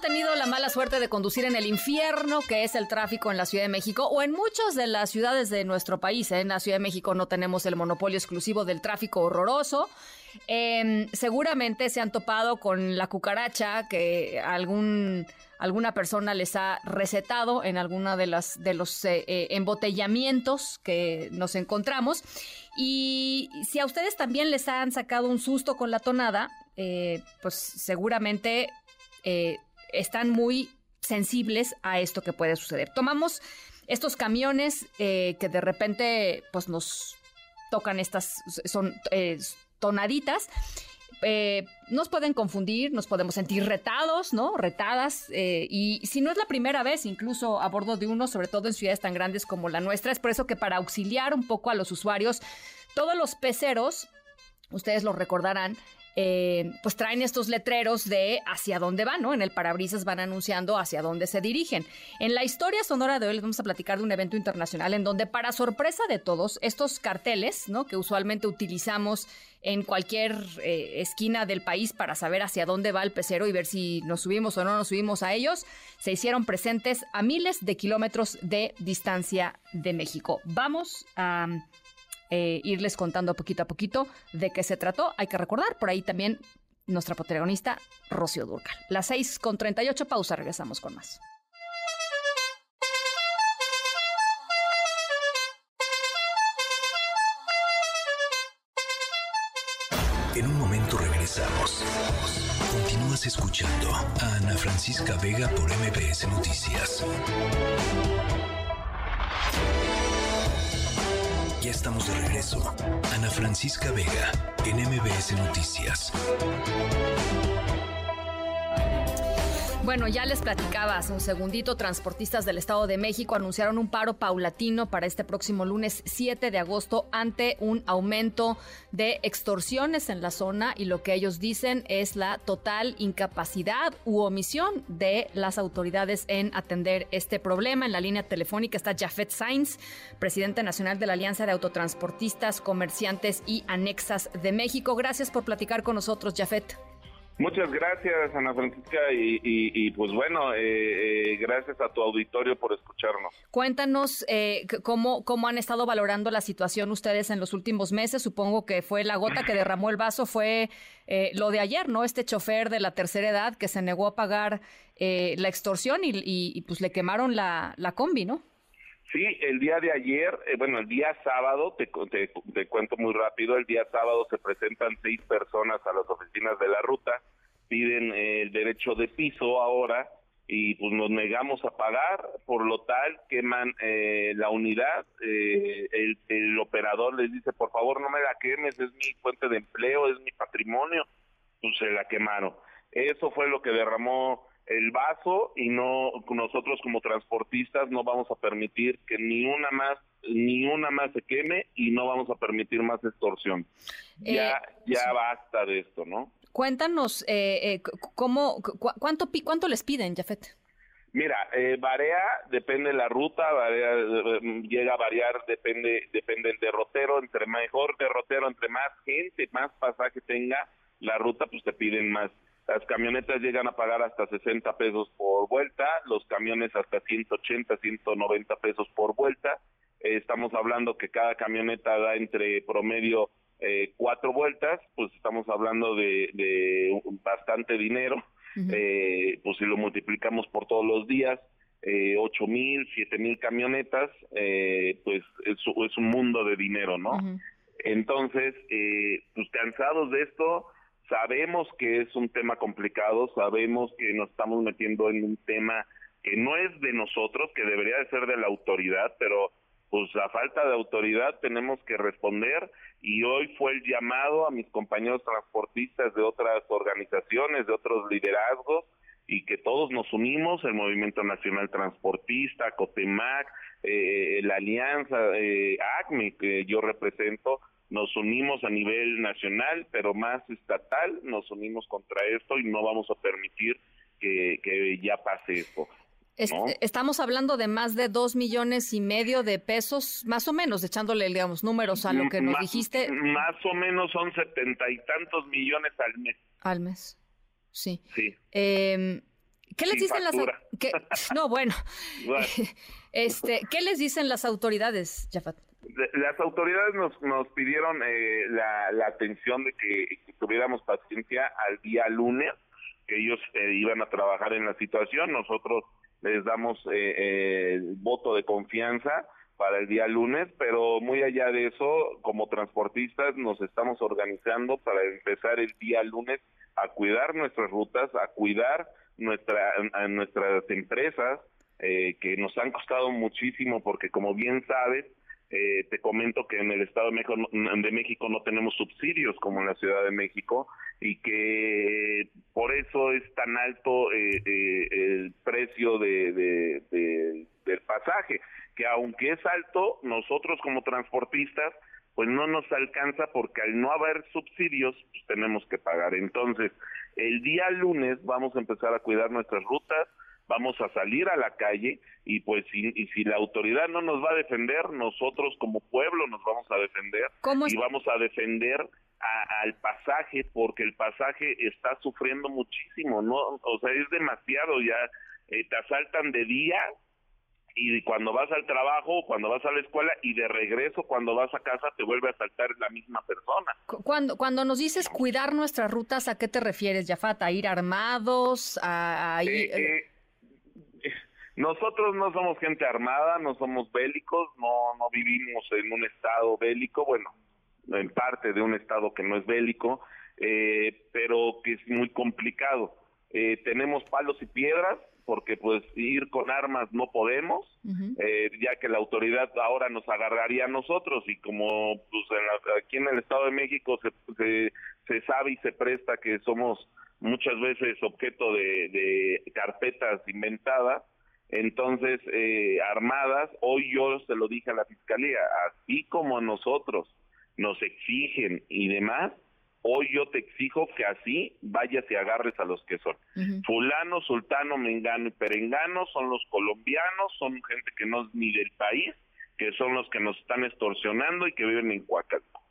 Tenido la mala suerte de conducir en el infierno que es el tráfico en la Ciudad de México o en muchas de las ciudades de nuestro país, ¿eh? en la Ciudad de México no tenemos el monopolio exclusivo del tráfico horroroso, em, seguramente se han topado con la cucaracha que algún alguna persona les ha recetado en alguna de las de los eh, eh, embotellamientos que nos encontramos y si a ustedes también les han sacado un susto con la tonada pues seguramente eh, están muy sensibles a esto que puede suceder. Tomamos estos camiones eh, que de repente pues nos tocan estas son eh, tonaditas nos pueden confundir, nos podemos sentir retados, ¿no? Retadas. y si no es la primera vez, incluso a bordo de uno, sobre todo en ciudades tan grandes como la nuestra, es por eso que para auxiliar un poco a los usuarios, todos los peceros, ustedes lo recordarán, eh, pues traen estos letreros de hacia dónde van, ¿no? En el parabrisas van anunciando hacia dónde se dirigen. En la historia sonora de hoy les vamos a platicar de un evento internacional en donde, para sorpresa de todos, estos carteles, ¿no? Que usualmente utilizamos en cualquier eh, esquina del país para saber hacia dónde va el pecero y ver si nos subimos o no nos subimos a ellos, se hicieron presentes a miles de kilómetros de distancia de México. Vamos a eh, irles contando poquito a poquito de qué se trató. Hay que recordar, por ahí también nuestra protagonista, Rocío Durcal. Las 6 con 38, pausa, regresamos con más. En un momento regresamos. Continúas escuchando a Ana Francisca Vega por MBS Noticias. Estamos de regreso. Ana Francisca Vega en MBS Noticias. Bueno, ya les platicaba hace un segundito, transportistas del Estado de México anunciaron un paro paulatino para este próximo lunes 7 de agosto ante un aumento de extorsiones en la zona y lo que ellos dicen es la total incapacidad u omisión de las autoridades en atender este problema. En la línea telefónica está Jafet Sainz, presidente nacional de la Alianza de Autotransportistas, Comerciantes y Anexas de México. Gracias por platicar con nosotros, Jafet. Muchas gracias, Ana Francisca, y, pues bueno, eh, eh, gracias a tu auditorio por escucharnos. Cuéntanos eh, cómo, cómo han estado valorando la situación ustedes en los últimos meses. Supongo que fue la gota que derramó el vaso, fue lo de ayer, ¿no? Este chofer de la tercera edad que se negó a pagar la extorsión y, y, pues le quemaron la, la combi, ¿no? Sí, el día de ayer, eh, bueno, el día sábado, te, te, cuento muy rápido, el día sábado se presentan seis personas a las oficinas de la ruta, piden eh, el derecho de piso ahora y pues nos negamos a pagar, por lo tal queman eh, la unidad, el, el operador les dice, por favor no me la quemes, es mi fuente de empleo, es mi patrimonio, pues se la quemaron. Eso fue lo que derramó el vaso y no nosotros como transportistas no vamos a permitir que ni una más ni una más se queme y no vamos a permitir más extorsión. ya eh, ya basta de esto, ¿no? Cuéntanos eh, eh cómo cuánto cuánto les piden, Jafet. Mira, eh, varía, depende la ruta, varía, eh, llega a variar, depende depende el derrotero, entre mejor derrotero, entre más gente, más pasaje tenga la ruta, pues te piden más. Las camionetas llegan a pagar hasta 60 pesos por vuelta, los camiones hasta 180, 190 pesos por vuelta. Eh, estamos hablando que cada camioneta da entre promedio eh, cuatro vueltas, pues estamos hablando de, bastante dinero. eh, pues si lo multiplicamos por todos los días, eh, ocho mil, siete mil camionetas, eh, pues es, es, un mundo de dinero, ¿no? Entonces, eh, pues cansados de esto, Sabemos que es un tema complicado, sabemos que nos estamos metiendo en un tema que no es de nosotros, que debería de ser de la autoridad, pero pues a falta de autoridad tenemos que responder. Y hoy fue el llamado a mis compañeros transportistas de otras organizaciones, de otros liderazgos y que todos nos unimos, el Movimiento Nacional Transportista, COTEMAC, eh, la Alianza eh, ACME que yo represento, nos unimos a nivel nacional, pero más estatal, nos unimos contra esto y no vamos a permitir que, ya pase esto. Estamos hablando de más de dos millones y medio de pesos, más o menos, echándole, digamos, números a lo que nos dijiste. Más o menos son setenta y tantos millones al mes. Al mes, sí. Sí. Em, ¿Qué les dicen las No, bueno. este, ¿qué les dicen las autoridades, Jafat? Las autoridades nos, nos pidieron eh, la, atención de que, tuviéramos paciencia al día lunes, que ellos eh, iban a trabajar en la situación. Nosotros les damos eh, el voto de confianza para el día lunes, pero muy allá de eso, como transportistas nos estamos organizando para empezar el día lunes a cuidar nuestras rutas, a cuidar nuestra, nuestras empresas, que nos han costado muchísimo porque como bien sabes, eh, te comento que en el Estado de México, de México no tenemos subsidios como en la Ciudad de México y que por eso es tan alto eh, eh, el precio de, del pasaje, que aunque es alto, nosotros como transportistas pues no nos alcanza porque al no haber subsidios pues tenemos que pagar. Entonces, el día lunes vamos a empezar a cuidar nuestras rutas, vamos a salir a la calle y pues si, y si la autoridad no nos va a defender, nosotros como pueblo nos vamos a defender y vamos a defender al pasaje porque el pasaje está sufriendo muchísimo, no, o sea, es demasiado ya, eh, te asaltan de día y cuando vas al trabajo, cuando vas a la escuela y de regreso cuando vas a casa te vuelve a saltar la misma persona. Cuando, cuando nos dices cuidar nuestras rutas, ¿a qué te refieres, Jafat? ¿A ir armados? ¿A, ir... Eh, eh, nosotros no somos gente armada, no somos bélicos, no, no vivimos en un estado bélico, bueno, en parte de un estado que no es bélico, eh, pero que es muy complicado. tenemos palos y piedras, porque pues ir con armas no podemos, eh, ya que la autoridad ahora nos agarraría a nosotros y como pues aquí en el Estado de México se, se, sabe y se presta que somos muchas veces objeto de, carpetas inventadas, entonces eh, armadas, hoy yo se lo dije a la Fiscalía, así como a nosotros nos exigen y demás, Hoy yo te exijo que así vayas y agarres a los que son. Fulano, sultano, mengano y perengano son los colombianos, son gente que no es ni del país, que son los que nos están extorsionando y que viven en Coacalco.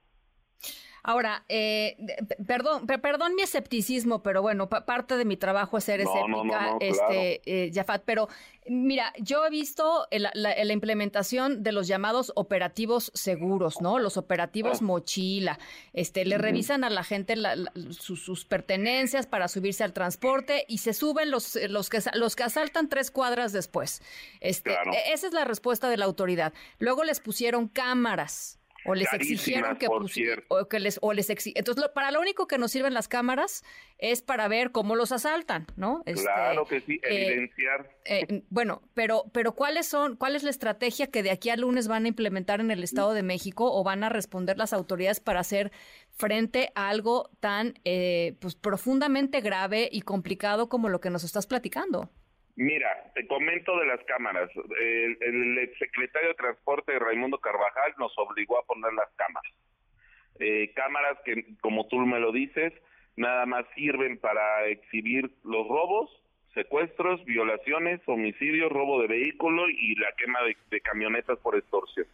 Ahora, eh, perdón, perdón mi escepticismo, pero bueno, parte de mi trabajo es ser escéptica, este, eh, Jafat, pero mira, yo he visto la, implementación de los llamados operativos seguros, ¿no? Los operativos ah. mochila, este, le revisan a la gente sus, pertenencias para subirse al transporte y se suben los, los, que, los que asaltan tres cuadras después. Este, e, Esa es la respuesta de la autoridad. Luego les pusieron cámaras o les exigieron que, o que les o les entonces para lo único que nos sirven las cámaras es para ver cómo los asaltan no este, claro que sí eh, evidenciar. eh, bueno pero pero cuáles son cuál es la estrategia que de aquí al lunes van a implementar en el Estado de México o van a responder las autoridades para hacer frente a algo tan eh, pues profundamente grave y complicado como lo que nos estás platicando Mira, te comento de las cámaras. El, el secretario de Transporte, Raimundo Carvajal, nos obligó a poner las cámaras. Eh, cámaras que, como tú me lo dices, nada más sirven para exhibir los robos, secuestros, violaciones, homicidios, robo de vehículo y la quema de, camionetas por extorsión.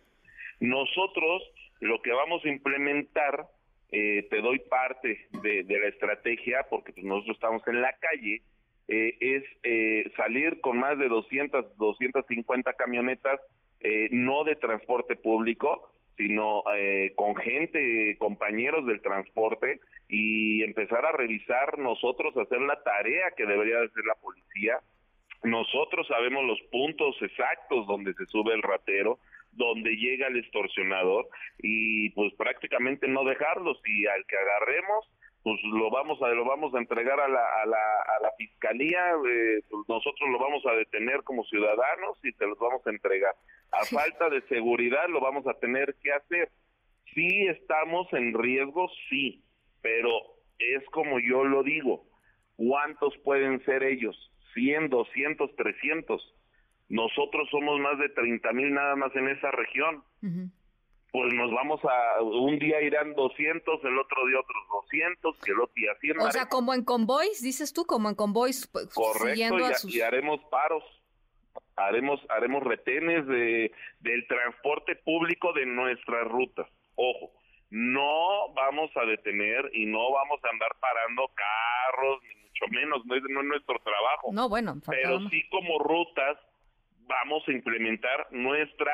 Nosotros lo que vamos a implementar, eh, te doy parte de, la estrategia, porque pues, nosotros estamos en la calle, eh, es eh, salir con más de 200, 250 camionetas, eh, no de transporte público, sino con gente, compañeros del transporte, y empezar a revisar nosotros, hacer la tarea que debería hacer la policía. Nosotros sabemos los puntos exactos donde se sube el ratero, donde llega el extorsionador, y pues prácticamente no dejarlos, y al que agarremos, pues lo vamos a lo vamos a entregar a la, a la, a la fiscalía eh, pues nosotros lo vamos a detener como ciudadanos y se los vamos a entregar. A falta de seguridad lo vamos a tener que hacer. Sí estamos en riesgo sí pero es como yo lo digo cuántos pueden ser ellos 100 200 300 nosotros somos más de 30 mil nada más en esa región pues nos vamos a, un día irán 200, el otro día otros 200, que el otro día 100. O sea, como en convoys, dices tú, como en convoys. Pues, Correcto, y, haremos paros, haremos haremos retenes de del transporte público de nuestras rutas. Ojo, no vamos a detener y no vamos a andar parando carros, ni mucho menos, no es, no es nuestro trabajo. No, bueno. Pero sí como rutas vamos a implementar nuestra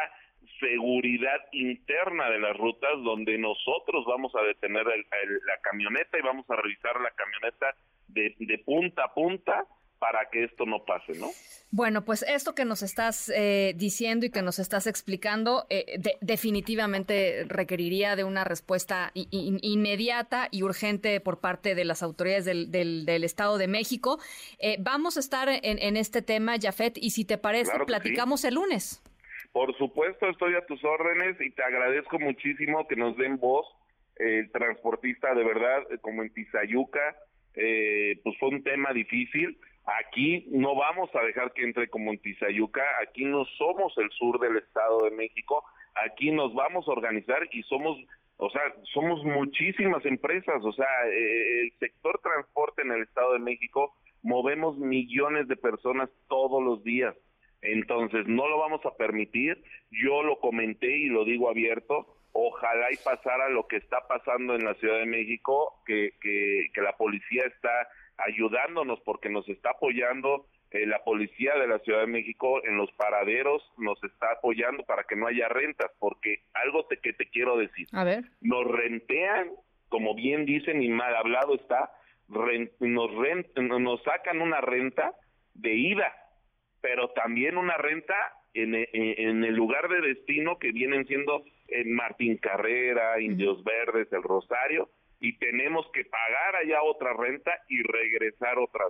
seguridad interna de las rutas donde nosotros vamos a detener la camioneta y vamos a revisar la camioneta de, de, punta a punta para que esto no pase, ¿no? Bueno, pues esto que nos estás eh, diciendo y que nos estás explicando eh, definitivamente requeriría de una respuesta inmediata y urgente por parte de las autoridades del, del, Estado de México. Eh, vamos a estar en, este tema, Jafet, y si te parece, platicamos el lunes. Por supuesto, estoy a tus órdenes y te agradezco muchísimo que nos den voz. El transportista, de verdad, eh, como en Tizayuca, eh, pues fue un tema difícil. Aquí no vamos a dejar que entre como en Tizayuca. Aquí no somos el sur del Estado de México. Aquí nos vamos a organizar y somos o sea, somos muchísimas empresas, o sea, eh, el sector transporte en el Estado de México movemos millones de personas todos los días. Entonces, no lo vamos a permitir. Yo lo comenté y lo digo abierto. Ojalá y pasara lo que está pasando en la Ciudad de México, que, que, la policía está ayudándonos porque nos está apoyando eh, la policía de la Ciudad de México en los paraderos nos está apoyando para que no haya rentas, porque algo te, que te quiero decir. A ver. Nos rentean, como bien dicen y mal hablado está, nos, rent, nos sacan una renta de ida, pero también una renta en, en, el lugar de destino que vienen siendo en Martín Carrera, Indios Verdes, El Rosario, y tenemos que pagar allá otra renta y regresar otra.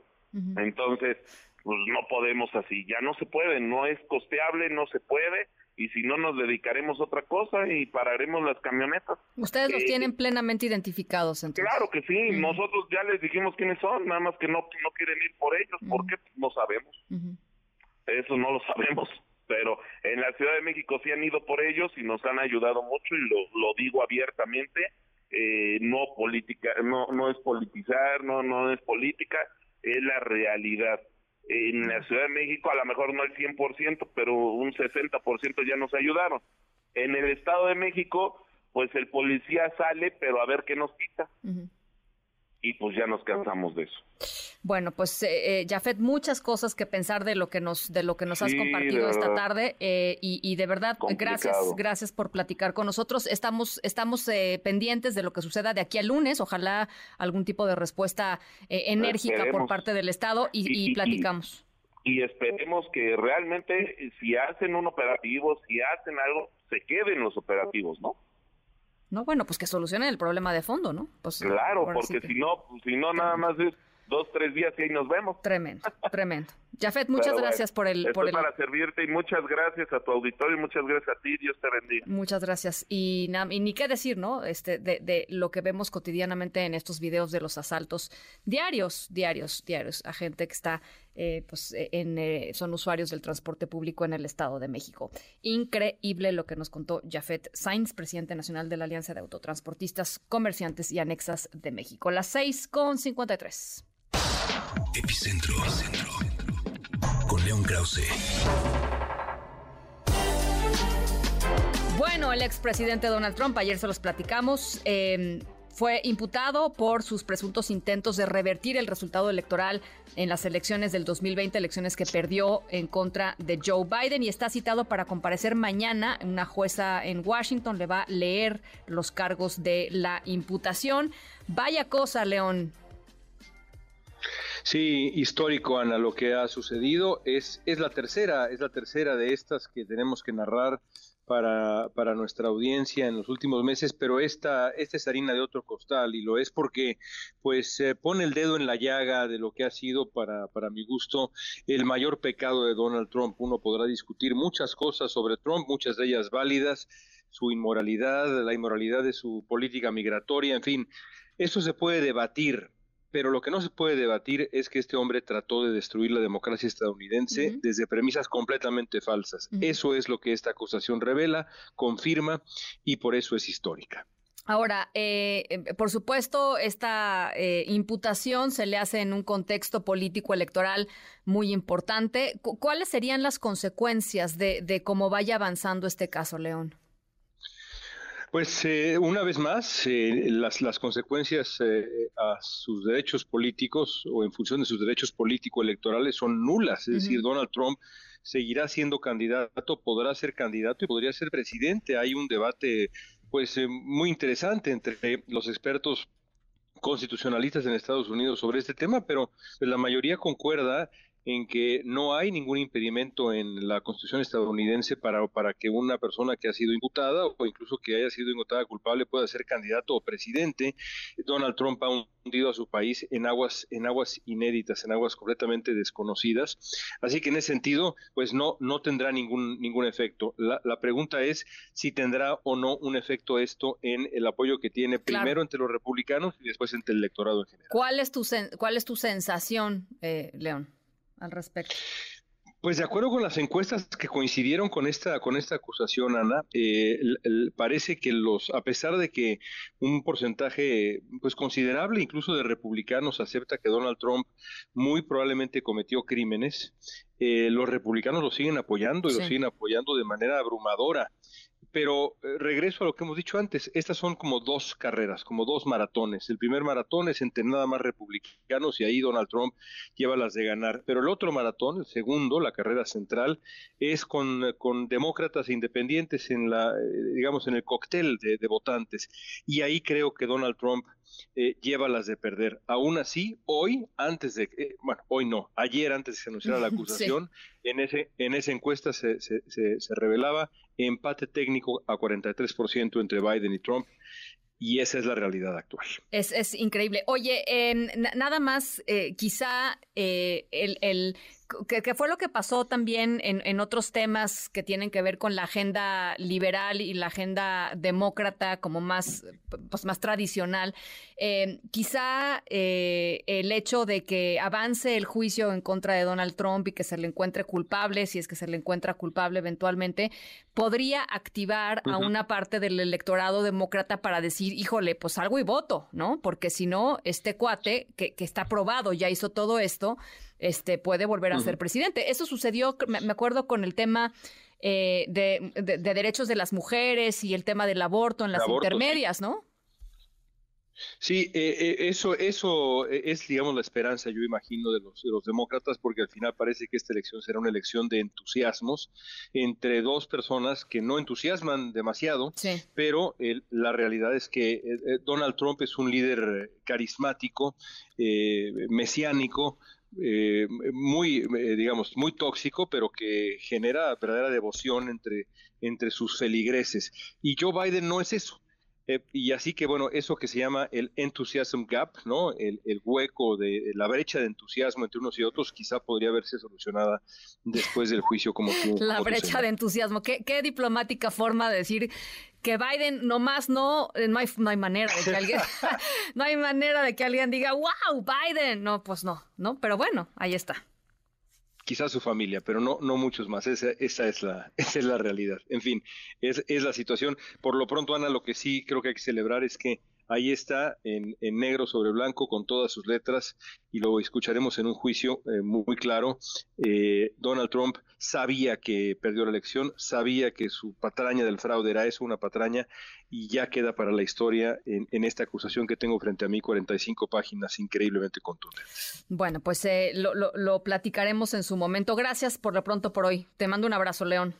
Entonces, pues no podemos así, ya no se puede, no es costeable, no se puede, y si no nos dedicaremos a otra cosa y pararemos las camionetas. Ustedes los eh, tienen plenamente identificados, entonces. Claro que sí, nosotros ya les dijimos quiénes son, nada más que no, no quieren ir por ellos, ¿por qué? No sabemos. Eso no lo sabemos, pero en la Ciudad de México sí han ido por ellos y nos han ayudado mucho y lo, lo digo abiertamente, eh, no política, no, no es politizar, no, no es política, es la realidad. En la Ciudad de México a lo mejor no el 100%, pero un 60% ya nos ayudaron. En el Estado de México, pues el policía sale, pero a ver qué nos quita y pues ya nos cansamos de eso. Bueno, pues eh, eh, Jafet, muchas cosas que pensar de lo que nos de lo que nos has compartido esta tarde eh, y, de verdad gracias gracias por platicar con nosotros. Estamos estamos eh, pendientes de lo que suceda de aquí al lunes. Ojalá algún tipo de respuesta enérgica por parte del Estado y, platicamos. Y, esperemos que realmente si hacen un operativo, si hacen algo, se queden los operativos, ¿no? No, bueno, pues que solucionen el problema de fondo, ¿no? Pues, claro, porque si no, si no nada más es dos, tres días y ahí nos vemos. Tremendo, tremendo. Jafet, muchas gracias por el... Por el... para servirte y muchas gracias a tu auditorio, muchas gracias a ti, Dios te bendiga. Muchas gracias. Y, y ni qué decir, ¿no? Este, de, de, lo que vemos cotidianamente en estos videos de los asaltos diarios, diarios, diarios, a gente que está, eh, pues, eh, en, eh, son usuarios del transporte público en el Estado de México. Increíble lo que nos contó Jafet Sainz, presidente nacional de la Alianza de Autotransportistas, Comerciantes y Anexas de México. Las seis con cincuenta y tres. Epicentro. Epicentro. Con León Krause. Bueno, el expresidente Donald Trump, ayer se los platicamos, em, fue imputado por sus presuntos intentos de revertir el resultado electoral en las elecciones del 2020, elecciones que perdió en contra de Joe Biden y está citado para comparecer mañana. Una jueza en Washington le va a leer los cargos de la imputación. Vaya cosa, León. Sí, histórico, Ana, lo que ha sucedido es, es la tercera, es la tercera de estas que tenemos que narrar para, para nuestra audiencia en los últimos meses, pero esta, esta es harina de otro costal y lo es porque pues se pone el dedo en la llaga de lo que ha sido para, para mi gusto el mayor pecado de Donald Trump. Uno podrá discutir muchas cosas sobre Trump, muchas de ellas válidas, su inmoralidad, la inmoralidad de su política migratoria, en fin, eso se puede debatir, pero lo que no se puede debatir es que este hombre trató de destruir la democracia estadounidense desde premisas completamente falsas. Eso es lo que esta acusación revela, confirma y por eso es histórica. Ahora, eh, em, por supuesto, esta eh, imputación se le hace en un contexto político electoral muy importante. ¿Cuáles serían las consecuencias de cómo vaya avanzando este caso, León? Pues eh, una vez más, eh, las, las consecuencias eh, a sus derechos políticos o en función de sus derechos político-electorales son nulas. Es decir, Donald Trump seguirá siendo candidato, podrá ser candidato y podría ser presidente. Hay un debate pues muy interesante entre los expertos constitucionalistas en Estados Unidos sobre este tema, pero la mayoría concuerda en que no hay ningún impedimento en la Constitución estadounidense para, para que una persona que ha sido imputada o incluso que haya sido imputada culpable pueda ser candidato o presidente. Donald Trump ha hundido a su país en aguas, en aguas inéditas, en aguas completamente desconocidas. Así que en ese sentido, pues no, no tendrá ningún, ningún efecto. La, la pregunta es si tendrá o no un efecto esto en el apoyo que tiene primero entre los republicanos y después entre el electorado en general. ¿Cuál es tu, cuál es tu sensación, eh, León? Al respecto? Pues de acuerdo con las encuestas que coincidieron con esta con esta acusación, Ana, eh, parece que los, a pesar de que un porcentaje pues considerable, incluso de republicanos, acepta que Donald Trump muy probablemente cometió crímenes, eh, los republicanos lo siguen apoyando y lo siguen apoyando de manera abrumadora pero eh, regreso a lo que hemos dicho antes, estas son como dos carreras, como dos maratones. El primer maratón es entre nada más republicanos y ahí Donald Trump lleva las de ganar, pero el otro maratón, el segundo, la carrera central, es con, demócratas e independientes en la, eh, digamos, en el cóctel de, votantes. Y ahí creo que Donald Trump eh, lleva las de perder. Aún así, hoy, antes de, bueno, hoy no, ayer antes de que se anunciara la acusación, en, ese, en esa encuesta se, se, se revelaba empate técnico a 43% entre Biden y Trump. Y esa es la realidad actual. Es, es increíble. Oye, nada más, eh, quizá eh, el, el que, fue lo que pasó también en, otros temas que tienen que ver con la agenda liberal y la agenda demócrata como más, pues más tradicional. Eh, quizá eh, el hecho de que avance el juicio en contra de Donald Trump y que se le encuentre culpable, si es que se le encuentra culpable eventualmente, podría activar a una parte del electorado demócrata para decir, híjole, pues algo y voto, ¿no? Porque si no, este cuate que, que está probado, ya hizo todo esto, este, puede volver a ser presidente. Eso sucedió, me, acuerdo, con el tema eh, de, derechos de las mujeres y el tema del aborto en las intermedias, ¿no? Sí, eh, eh, eso, eso es, digamos, la esperanza, yo imagino, de los, de los demócratas, porque al final parece que esta elección será una elección de entusiasmos entre dos personas que no entusiasman demasiado, pero la realidad es que Donald Trump es un líder carismático, mesiánico, eh, muy, eh, digamos, muy tóxico, pero que genera verdadera devoción entre, entre sus feligreses. Y Joe Biden no es eso. Eh, y así que, bueno, eso que se llama el enthusiasm gap, ¿no? El, el, hueco de la brecha de entusiasmo entre unos y otros, quizá podría verse solucionada después del juicio como La brecha de entusiasmo. ¿Qué, qué diplomática forma de decir que Biden nomás no, eh, no hay, no hay manera de que alguien, no hay manera de que alguien diga, wow, Biden. No, pues no, ¿no? Pero bueno, ahí está. Quizás su familia, pero no, no muchos más. Esa, esa, es la, esa es la realidad. En fin, es, es la situación. Por lo pronto, Ana, lo que sí creo que hay que celebrar es que Ahí está en, negro sobre blanco con todas sus letras y lo escucharemos en un juicio eh, muy, claro. Eh, Donald Trump sabía que perdió la elección, sabía que su patraña del fraude era eso, una patraña, y ya queda para la historia en, esta acusación que tengo frente a mí, 45 páginas increíblemente contundentes. Bueno, pues eh, lo, lo platicaremos en su momento. Gracias por lo pronto por hoy. Te mando un abrazo, León.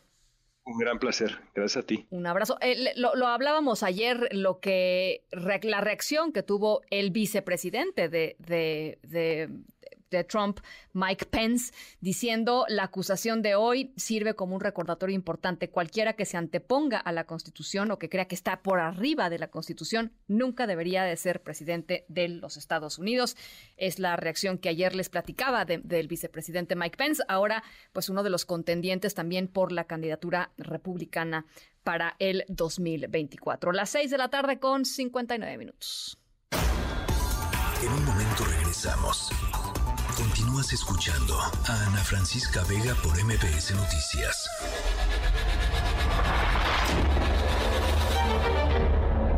Un gran placer, gracias a ti. Un abrazo. Eh, lo, hablábamos ayer, lo que la reacción que tuvo el vicepresidente de, de, de de Trump, Mike Pence, diciendo la acusación de hoy sirve como un recordatorio importante. Cualquiera que se anteponga a la Constitución o que crea que está por arriba de la Constitución nunca debería de ser presidente de los Estados Unidos. Es la reacción que ayer les platicaba del vicepresidente Mike Pence, ahora pues uno de los contendientes también por la candidatura republicana para el 2024. Las seis de la tarde con 59 minutos. En un momento regresamos. Continúas escuchando a Ana Francisca Vega por MBS Noticias.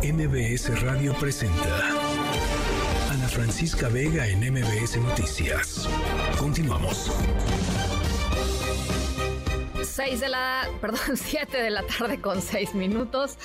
MBS Radio presenta Ana Francisca Vega en MBS Noticias. Continuamos. 6 de la, perdón, 7 de la tarde con 6 minutos.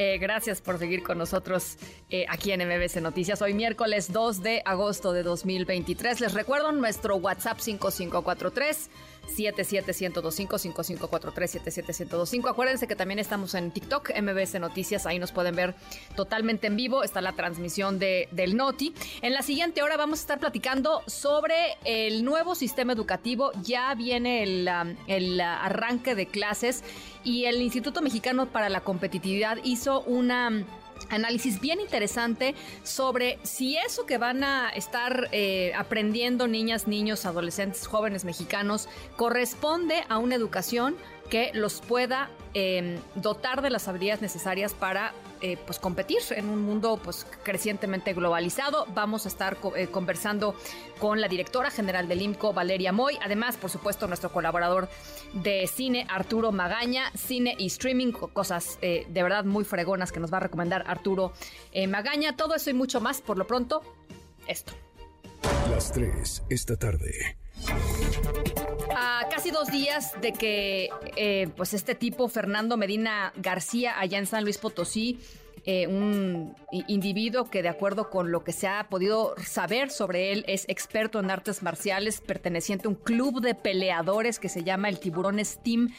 Eh, gracias por seguir con nosotros eh, aquí en MBC Noticias. Hoy miércoles 2 de agosto de 2023. Les recuerdo nuestro WhatsApp 5543 77125 Acuérdense que también estamos en TikTok, MBS Noticias, ahí nos pueden ver totalmente en vivo, está la transmisión de, del Noti. En la siguiente hora vamos a estar platicando sobre el nuevo sistema educativo, ya viene el, um, el arranque de clases y el Instituto Mexicano para la Competitividad hizo una análisis bien interesante sobre si eso que van a estar eh, aprendiendo niñas, niños, adolescentes, jóvenes mexicanos corresponde a una educación que los pueda em, dotar de las habilidades necesarias para eh, pues competir en un mundo pues crecientemente globalizado. Vamos a estar eh, conversando con la directora general del IMCO, Valeria Moy. Además, por supuesto, nuestro colaborador de cine, Arturo Magaña, cine y streaming, cosas eh, de verdad muy fregonas que nos va a recomendar Arturo Magaña. Todo eso y mucho más. Por lo pronto, esto. Las tres esta tarde. A casi dos días de que eh, pues este tipo, Fernando Medina García, allá en San Luis Potosí, eh, un individuo que de acuerdo con lo que se ha podido saber sobre él es experto en artes marciales, perteneciente a un club de peleadores que se llama el Tiburón Steam.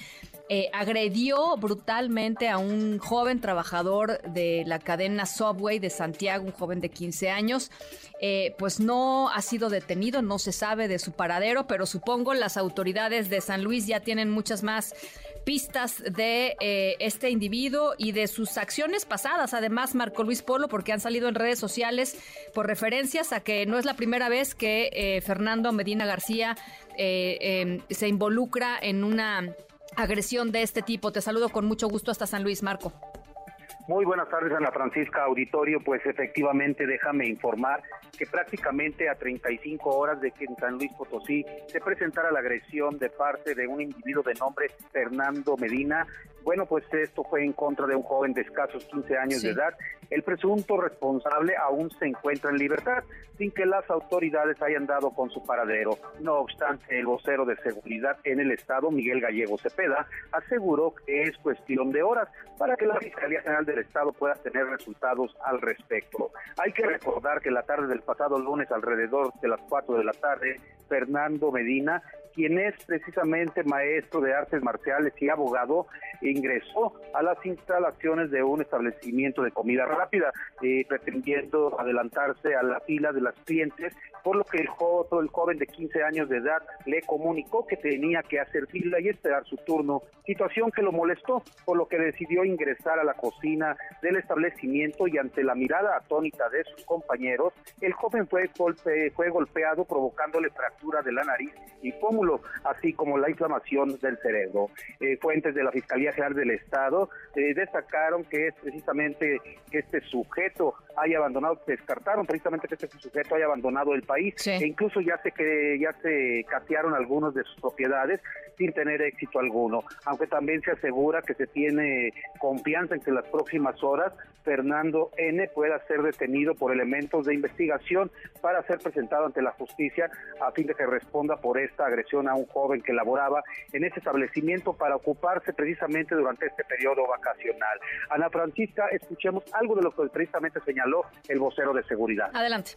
Eh, agredió brutalmente a un joven trabajador de la cadena Subway de Santiago, un joven de 15 años. Eh, pues no ha sido detenido, no se sabe de su paradero, pero supongo las autoridades de San Luis ya tienen muchas más pistas de eh, este individuo y de sus acciones pasadas. Además, Marco Luis Polo, porque han salido en redes sociales por referencias a que no es la primera vez que Fernando Medina García em, se involucra en una agresión de este tipo. Te saludo con mucho gusto hasta San Luis, Marco. Muy buenas tardes, Ana Francisca Auditorio. Pues efectivamente, déjame informar que prácticamente a 35 horas de que en San Luis Potosí se presentara la agresión de parte de un individuo de nombre Fernando Medina, bueno, pues esto fue en contra de un joven de escasos 15 años de edad. El presunto responsable aún se encuentra en libertad, sin que las autoridades hayan dado con su paradero. No obstante, el vocero de seguridad en el Estado, Miguel Gallego Cepeda, aseguró que es cuestión de horas para que la Fiscalía General del Estado pueda tener resultados al respecto. Hay que recordar que la tarde del pasado lunes, alrededor de las 4 de la tarde, Fernando Medina quien es precisamente maestro de artes marciales y abogado, ingresó a las instalaciones de un establecimiento de comida rápida, eh, pretendiendo adelantarse a la fila de las clientes, por lo que el, el joven de 15 años de edad le comunicó que tenía que hacer fila y esperar su turno, situación que lo molestó, por lo que decidió ingresar a la cocina del establecimiento y ante la mirada atónita de sus compañeros, el joven fue, golpe, fue golpeado provocándole fractura de la nariz y así como la inflamación del cerebro. Eh, fuentes de la Fiscalía General del Estado eh, destacaron que es precisamente que este sujeto haya abandonado, descartaron precisamente que este sujeto haya abandonado el país e incluso ya se que ya se catearon algunos de sus propiedades sin tener éxito alguno, aunque también se asegura que se tiene confianza en que en las próximas horas Fernando N pueda ser detenido por elementos de investigación para ser presentado ante la justicia a fin de que responda por esta agresión a un joven que laboraba en ese establecimiento para ocuparse precisamente durante este periodo vacacional. Ana Francisca, escuchemos algo de lo que precisamente señaló el vocero de seguridad. Adelante.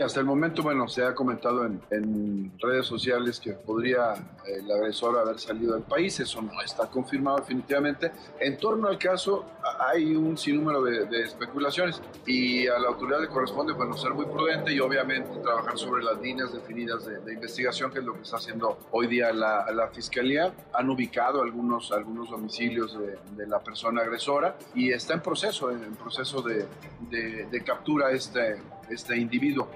Hasta el momento, bueno, se ha comentado en, redes sociales que podría eh, el agresor haber salido del país, eso no está confirmado definitivamente. En torno al caso hay un sinnúmero de, especulaciones y a la autoridad le corresponde, bueno, ser muy prudente y obviamente trabajar sobre las líneas definidas de, investigación, que es lo que está haciendo hoy día la, Fiscalía. Han ubicado algunos, algunos domicilios de, la persona agresora y está en proceso, en proceso de, de captura este, este individuo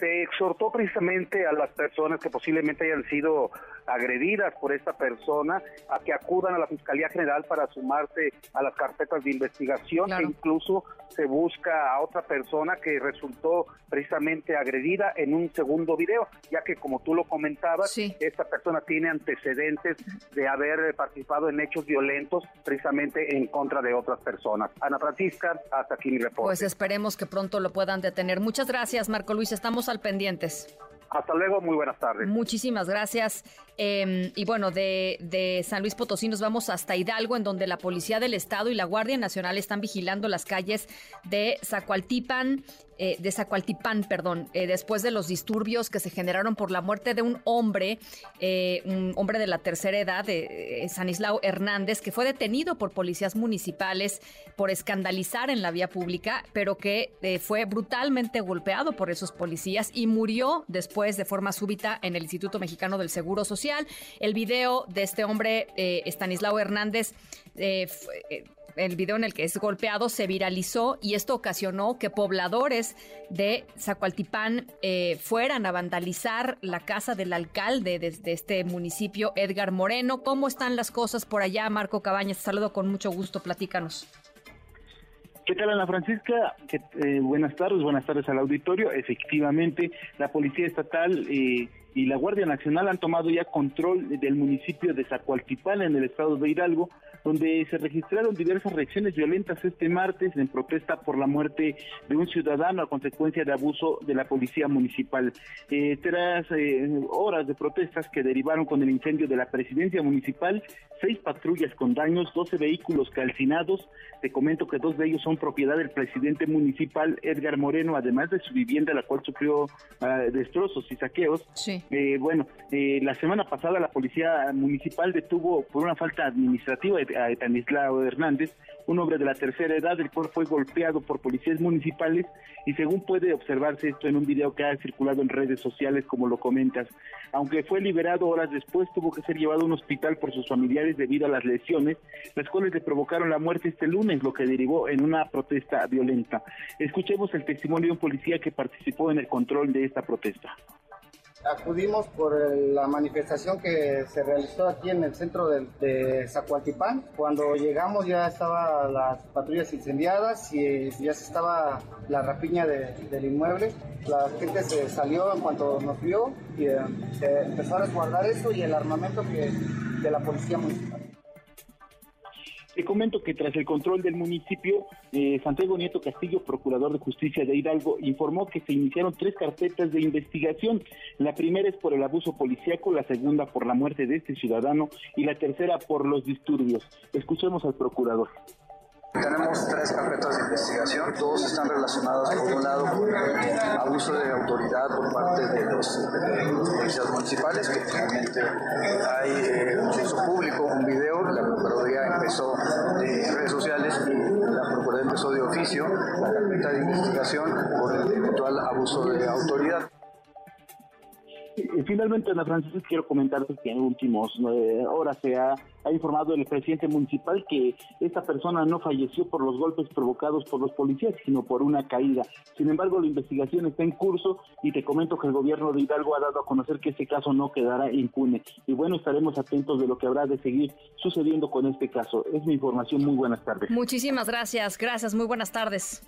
se exhortó precisamente a las personas que posiblemente hayan sido agredidas por esta persona a que acudan a la Fiscalía General para sumarse a las carpetas de investigación e incluso se busca a otra persona que resultó precisamente agredida en un segundo video, ya que como tú lo comentabas, esta persona tiene antecedentes de haber participado en hechos violentos precisamente en contra de otras personas. Ana Francisca, hasta aquí mi reporte. Pues esperemos que pronto lo puedan detener. Muchas gracias, Marco Luis, estamos al pendientes. Hasta luego, muy buenas tardes. Muchísimas gracias. Em, y bueno, de, de, San Luis Potosí nos vamos hasta Hidalgo, en donde la Policía del Estado y la Guardia Nacional están vigilando las calles de Zacualtipan eh, de Zacualtipán, perdón, eh, después de los disturbios que se generaron por la muerte de un hombre, eh, un hombre de la tercera edad, de Sanislao Hernández, que fue detenido por policías municipales por escandalizar en la vía pública, pero que fue brutalmente golpeado por esos policías y murió después de forma súbita en el Instituto Mexicano del Seguro Social. El video de este hombre, Stanislao Hernández, el video en el que es golpeado se viralizó y esto ocasionó que pobladores de Zacualtipán eh, fueran a vandalizar la casa del alcalde de, este municipio, Edgar Moreno. ¿Cómo están las cosas por allá, Marco Cabañas? Saludo con mucho gusto, platícanos. ¿Qué tal, Ana Francisca? Eh, buenas tardes, buenas tardes al auditorio. Efectivamente, la Policía Estatal eh, y la Guardia Nacional han tomado ya control del municipio de Zacualtipán en el estado de Hidalgo, donde se registraron diversas reacciones violentas este martes en protesta por la muerte de un ciudadano a consecuencia de abuso de la policía municipal. Eh, tras eh, horas de protestas que derivaron con el incendio de la presidencia municipal, seis patrullas con daños, 12 vehículos calcinados. Te comento que dos de ellos son propiedad del presidente municipal Edgar Moreno, además de su vivienda, la cual sufrió ah, destrozos y saqueos. Eh, bueno, la semana pasada la policía municipal detuvo por una falta administrativa a Etanislao Hernández, un hombre de la tercera edad, el cual fue golpeado por policías municipales y según puede observarse esto en un video que ha circulado en redes sociales, como lo comentas, aunque fue liberado horas después, tuvo que ser llevado a un hospital por sus familiares debido a las lesiones, las cuales le provocaron la muerte este lunes, lo que derivó en una protesta violenta. Escuchemos el testimonio de un policía que participó en el control de esta protesta. Acudimos por la manifestación que se realizó aquí en el centro de, de Zacualtipán. Cuando llegamos ya estaban las patrullas incendiadas y ya se estaba la rapiña del inmueble. La gente se salió en cuanto nos vio y eh, empezó a resguardar eso y el armamento que, de la policía municipal. Te comento que tras el control del municipio, eh, Santiago Nieto Castillo, procurador de justicia de Hidalgo, informó que se iniciaron tres carpetas de investigación. La primera es por el abuso policíaco, la segunda por la muerte de este ciudadano y la tercera por los disturbios. Escuchemos al procurador. Tenemos tres carpetas de investigación, todos están relacionados por un lado con abuso de autoridad por parte de los, policías municipales, que finalmente hay eh, un público, un video, la Procuraduría empezó en redes sociales y la Procuraduría empezó de oficio la carpeta de investigación por el eventual abuso de autoridad. Finalmente, Ana Francisca, quiero comentarte que en últimas eh, horas se ha, informado el presidente municipal que esta persona no falleció por los golpes provocados por los policías, sino por una caída. Sin embargo, la investigación está en curso y te comento que el gobierno de Hidalgo ha dado a conocer que este caso no quedará impune. Y bueno, estaremos atentos de lo que habrá de seguir sucediendo con este caso. Es mi información. Muy buenas tardes. Muchísimas gracias. Gracias. Muy buenas tardes.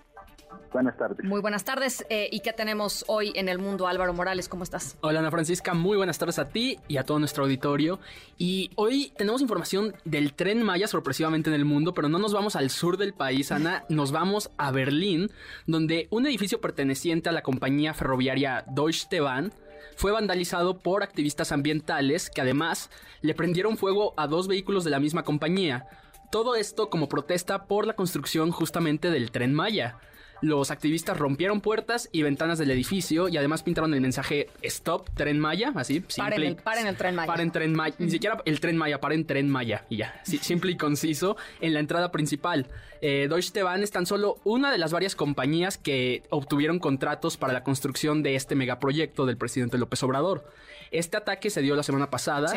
Buenas tardes. Muy buenas tardes. Eh, ¿Y qué tenemos hoy en el mundo? Álvaro Morales, ¿cómo estás? Hola Ana Francisca, muy buenas tardes a ti y a todo nuestro auditorio. Y hoy tenemos información del tren Maya sorpresivamente en el mundo, pero no nos vamos al sur del país, Ana, nos vamos a Berlín, donde un edificio perteneciente a la compañía ferroviaria Deutsche Bahn fue vandalizado por activistas ambientales que además le prendieron fuego a dos vehículos de la misma compañía. Todo esto como protesta por la construcción justamente del tren Maya. Los activistas rompieron puertas y ventanas del edificio y además pintaron el mensaje Stop Tren Maya, así. Simple, el, paren el Tren Maya. Paren Tren Maya. Ni siquiera el Tren Maya, paren Tren Maya. Y ya, simple y conciso en la entrada principal. Eh, Deutsche Bahn es tan solo una de las varias compañías que obtuvieron contratos para la construcción de este megaproyecto del presidente López Obrador. Este ataque se dio la semana pasada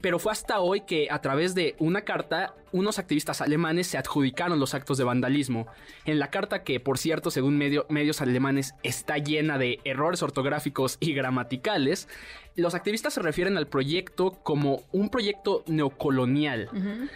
pero fue hasta hoy que a través de una carta unos activistas alemanes se adjudicaron los actos de vandalismo. En la carta que, por cierto, según medios alemanes, está llena de errores ortográficos y gramaticales, los activistas se refieren al proyecto como un proyecto neocolonial.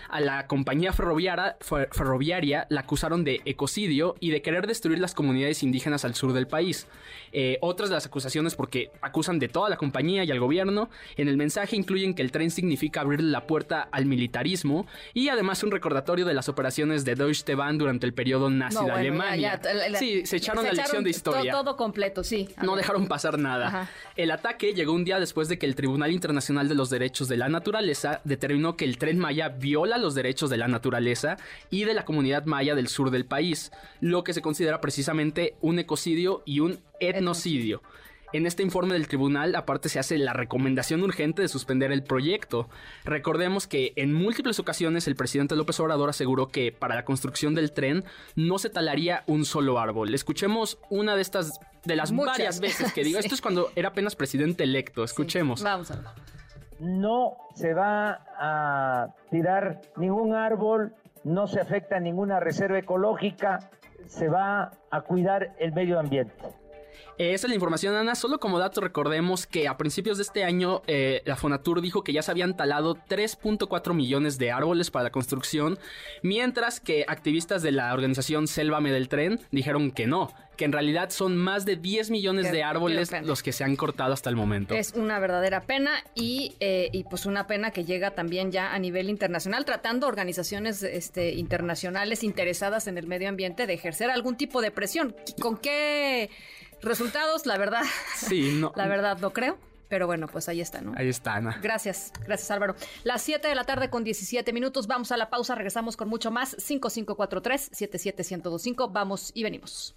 A la compañía ferroviaria, ferroviaria la acusaron de ecocidio y de querer destruir las comunidades indígenas al sur del país. Eh, otras de las acusaciones, porque acusan de toda la compañía y al gobierno, en el mensaje incluyen que el tren significa abrir la puerta al militarismo y además un recordatorio de las operaciones de Deutsche Bahn durante el periodo nazi de Alemania. sí, se echaron la lección de historia. Todo, completo, sí. No dejaron pasar nada. El ataque llegó un día después de que el Tribunal Internacional de los Derechos de la Naturaleza determinó que el tren Maya viola los derechos de la naturaleza y de la comunidad maya del sur del país, lo que se considera precisamente un ecocidio y un etnocidio. En este informe del tribunal, aparte, se hace la recomendación urgente de suspender el proyecto. Recordemos que en múltiples ocasiones el presidente López Obrador aseguró que para la construcción del tren no se talaría un solo árbol. Escuchemos una de estas, de las varias veces que digo. Esto es cuando era apenas presidente electo. Escuchemos. Vamos a ver. No se va a tirar ningún árbol, no se afecta ninguna reserva ecológica, se va a cuidar el medio ambiente. esa es la información, Ana. Solo como dato recordemos que a principios de este año eh, la Fonatur dijo que ya se habían talado 3.4 millones de árboles para la construcción, mientras que activistas de la organización Sélvame del Tren dijeron que no, que en realidad son más de 10 millones de árboles los que se han cortado hasta el momento. Es una verdadera pena y, eh, y, pues una pena que llega también ya a nivel internacional, tratando organizaciones este, internacionales interesadas en el medio ambiente de ejercer algún tipo de presión. ¿Con qué resultados? La verdad, sí, no. la verdad no creo. Pero bueno, pues ahí está, ¿no? Ahí está, Ana. Gracias, gracias Álvaro. Las 7 de la tarde con 17 minutos, vamos a la pausa, regresamos con mucho más. 5543-77125, vamos y venimos.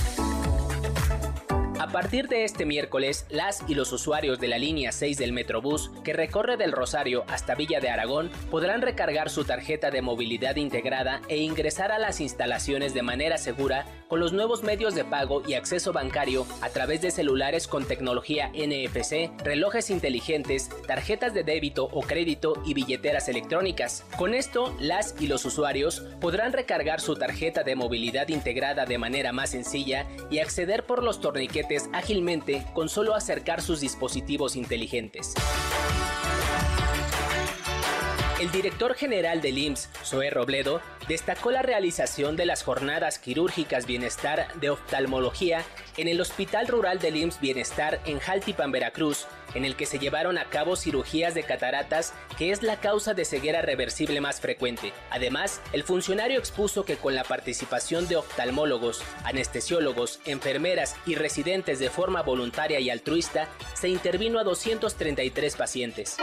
A partir de este miércoles, las y los usuarios de la línea 6 del Metrobús, que recorre del Rosario hasta Villa de Aragón, podrán recargar su tarjeta de movilidad integrada e ingresar a las instalaciones de manera segura con los nuevos medios de pago y acceso bancario a través de celulares con tecnología NFC, relojes inteligentes, tarjetas de débito o crédito y billeteras electrónicas. Con esto, las y los usuarios podrán recargar su tarjeta de movilidad integrada de manera más sencilla y acceder por los torniquetes ágilmente con solo acercar sus dispositivos inteligentes. El director general del IMSS, Zoé Robledo, destacó la realización de las jornadas quirúrgicas Bienestar de Oftalmología en el Hospital Rural del IMSS Bienestar en Jaltipan, Veracruz, en el que se llevaron a cabo cirugías de cataratas, que es la causa de ceguera reversible más frecuente. Además, el funcionario expuso que con la participación de oftalmólogos, anestesiólogos, enfermeras y residentes de forma voluntaria y altruista, se intervino a 233 pacientes.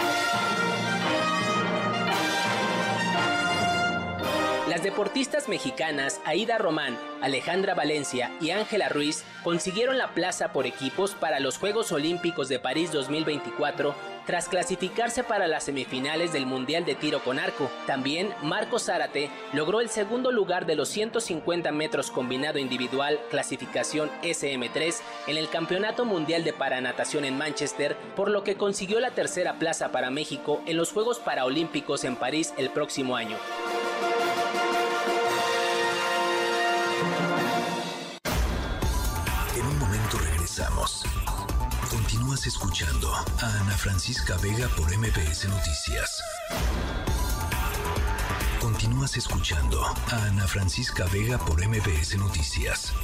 Las deportistas mexicanas Aida Román, Alejandra Valencia y Ángela Ruiz consiguieron la plaza por equipos para los Juegos Olímpicos de París 2024 tras clasificarse para las semifinales del Mundial de Tiro con Arco. También Marco Zárate logró el segundo lugar de los 150 metros combinado individual clasificación SM3 en el Campeonato Mundial de Paranatación en Manchester, por lo que consiguió la tercera plaza para México en los Juegos Paraolímpicos en París el próximo año. Continúas escuchando a Ana Francisca Vega por MPS Noticias. Continúas escuchando a Ana Francisca Vega por MPS Noticias.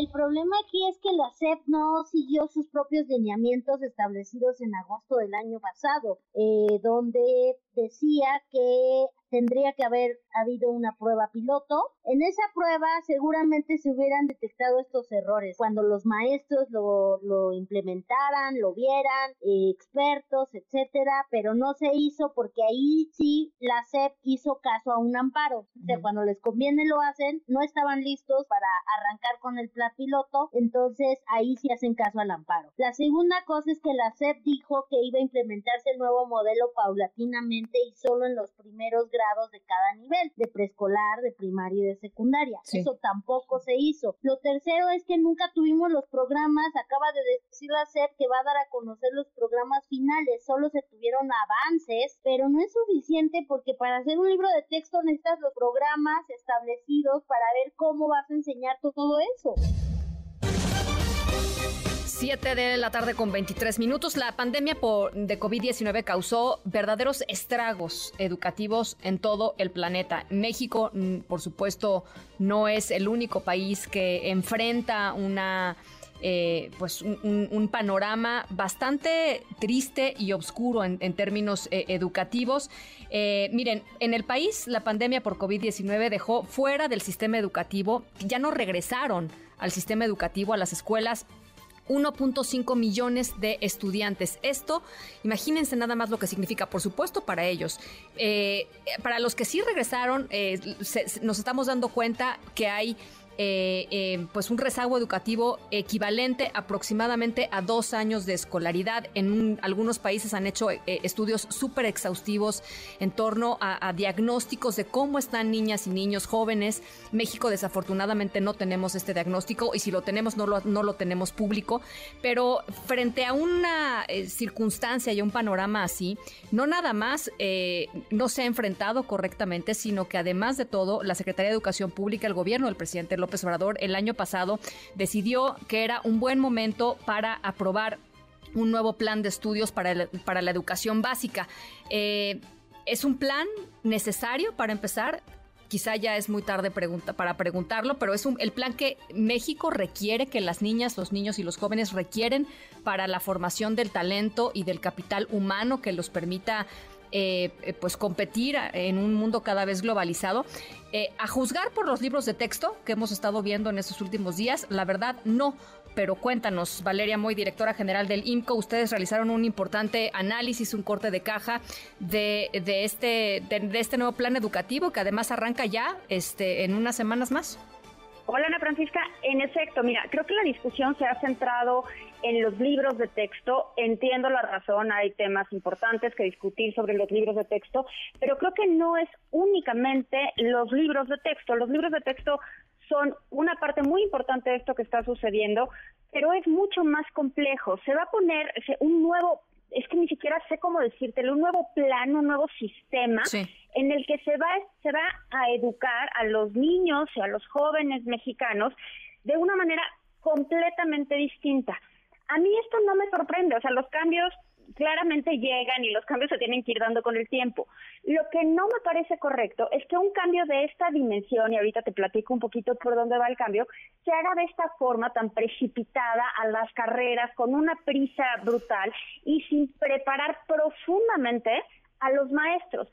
El problema aquí es que la SEP no siguió sus propios lineamientos establecidos en agosto del año pasado, eh, donde decía que tendría que haber habido una prueba piloto. En esa prueba seguramente se hubieran detectado estos errores cuando los maestros lo, lo implementaran, lo vieran, eh, expertos, etcétera, pero no se hizo porque ahí sí la SEP hizo caso a un amparo. O sea, cuando les conviene lo hacen, no estaban listos para arrancar con el plan piloto, entonces ahí sí hacen caso al amparo. La segunda cosa es que la SEP dijo que iba a implementarse el nuevo modelo paulatinamente y solo en los primeros grados de cada nivel, de preescolar, de primaria y de secundaria. Eso tampoco se hizo. Lo tercero es que nunca tuvimos los programas, acaba de decir la SEP que va a dar a conocer los programas finales, solo se tuvieron avances, pero no es suficiente porque para hacer un libro de texto necesitas los programas establecidos para ver cómo vas a enseñar todo eso. 7 de la tarde con 23 minutos. La pandemia por, de COVID-19 causó verdaderos estragos educativos en todo el planeta. México, por supuesto, no es el único país que enfrenta una... Eh, pues un, panorama bastante triste y oscuro en, términos eh, educativos. Eh, miren, en el país la pandemia por COVID-19 dejó fuera del sistema educativo, ya no regresaron al sistema educativo, a las escuelas 1.5 millones de estudiantes. Esto, imagínense nada más lo que significa, por supuesto, para ellos. Eh, para los que sí regresaron, eh, nos estamos dando cuenta que hay eh, eh, pues un rezago educativo equivalente aproximadamente a dos años de escolaridad. En algunos países han hecho estudios súper exhaustivos en torno a, diagnósticos de cómo están niñas y niños jóvenes. México desafortunadamente no tenemos este diagnóstico y si lo tenemos no lo, no lo tenemos público, pero frente a una circunstancia y un panorama así, no nada más no se ha enfrentado correctamente, sino que además de todo, la Secretaría de Educación Pública, el gobierno del presidente López El año pasado decidió que era un buen momento para aprobar un nuevo plan de estudios para, para la educación básica. Eh, ¿Es un plan necesario para empezar? Quizá ya es muy tarde para preguntarlo, pero es el plan que México requiere, que las niñas, los niños y los jóvenes requieren para la formación del talento y del capital humano que los permita eh, eh, pues competir en un mundo cada vez globalizado. Eh, a juzgar por los libros de texto que hemos estado viendo en estos últimos días, la verdad no. Pero cuéntanos, Valeria Moy, directora general del IMCO, ustedes realizaron un importante análisis, un corte de caja de, de este, de, este nuevo plan educativo que además arranca ya este, en unas semanas más. Hola Ana Francisca, en efecto, mira, creo que la discusión se ha centrado en los libros de texto. Entiendo la razón, hay temas importantes que discutir sobre los libros de texto, pero creo que no es únicamente los libros de texto. Los libros de texto son una parte muy importante de esto que está sucediendo, pero es mucho más complejo. Se va a poner un nuevo es que ni siquiera sé cómo decírtelo, un nuevo plan, un nuevo sistema en el que se va, se va a educar a los niños y a los jóvenes mexicanos de una manera completamente distinta. A mí esto no me sorprende, o sea, los cambios claramente llegan y los cambios se tienen que ir dando con el tiempo. Lo que no me parece correcto es que un cambio de esta dimensión, y ahorita te platico un poquito por dónde va el cambio, se haga de esta forma tan precipitada a las carreras, con una prisa brutal y sin preparar profundamente a los maestros.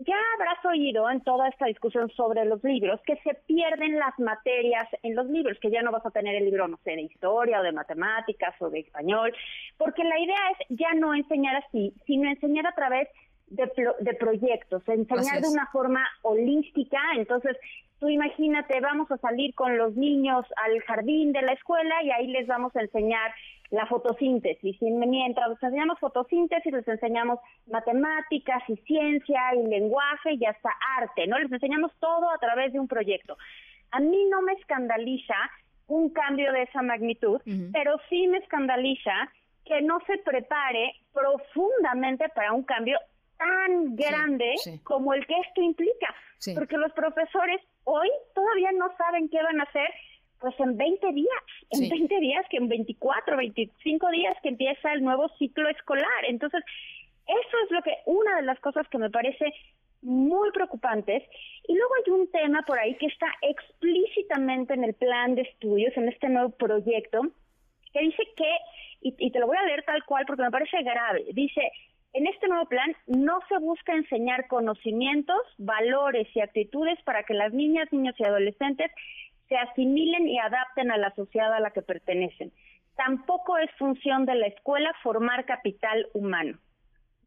Ya habrás oído en toda esta discusión sobre los libros que se pierden las materias en los libros, que ya no vas a tener el libro, no sé, de historia o de matemáticas o de español, porque la idea es ya no enseñar así, sino enseñar a través de, de proyectos, enseñar de una forma holística. Entonces, tú imagínate, vamos a salir con los niños al jardín de la escuela y ahí les vamos a enseñar la fotosíntesis. Y mientras les enseñamos fotosíntesis, les enseñamos matemáticas y ciencia y lenguaje y hasta arte, ¿no? Les enseñamos todo a través de un proyecto. A mí no me escandaliza un cambio de esa magnitud, pero sí me escandaliza que no se prepare profundamente para un cambio tan grande como el que esto implica. Porque los profesores hoy todavía no saben qué van a hacer pues en 20 días, en 20 días, que en 24, 25 días que empieza el nuevo ciclo escolar. Entonces, eso es lo que, una de las cosas que me parece muy preocupantes. Y luego hay un tema por ahí que está explícitamente en el plan de estudios, en este nuevo proyecto, que dice que, y, y te lo voy a leer tal cual porque me parece grave, dice, en este nuevo plan no se busca enseñar conocimientos, valores y actitudes para que las niñas, niños y adolescentes se asimilen y adapten a la sociedad a la que pertenecen. Tampoco es función de la escuela formar capital humano.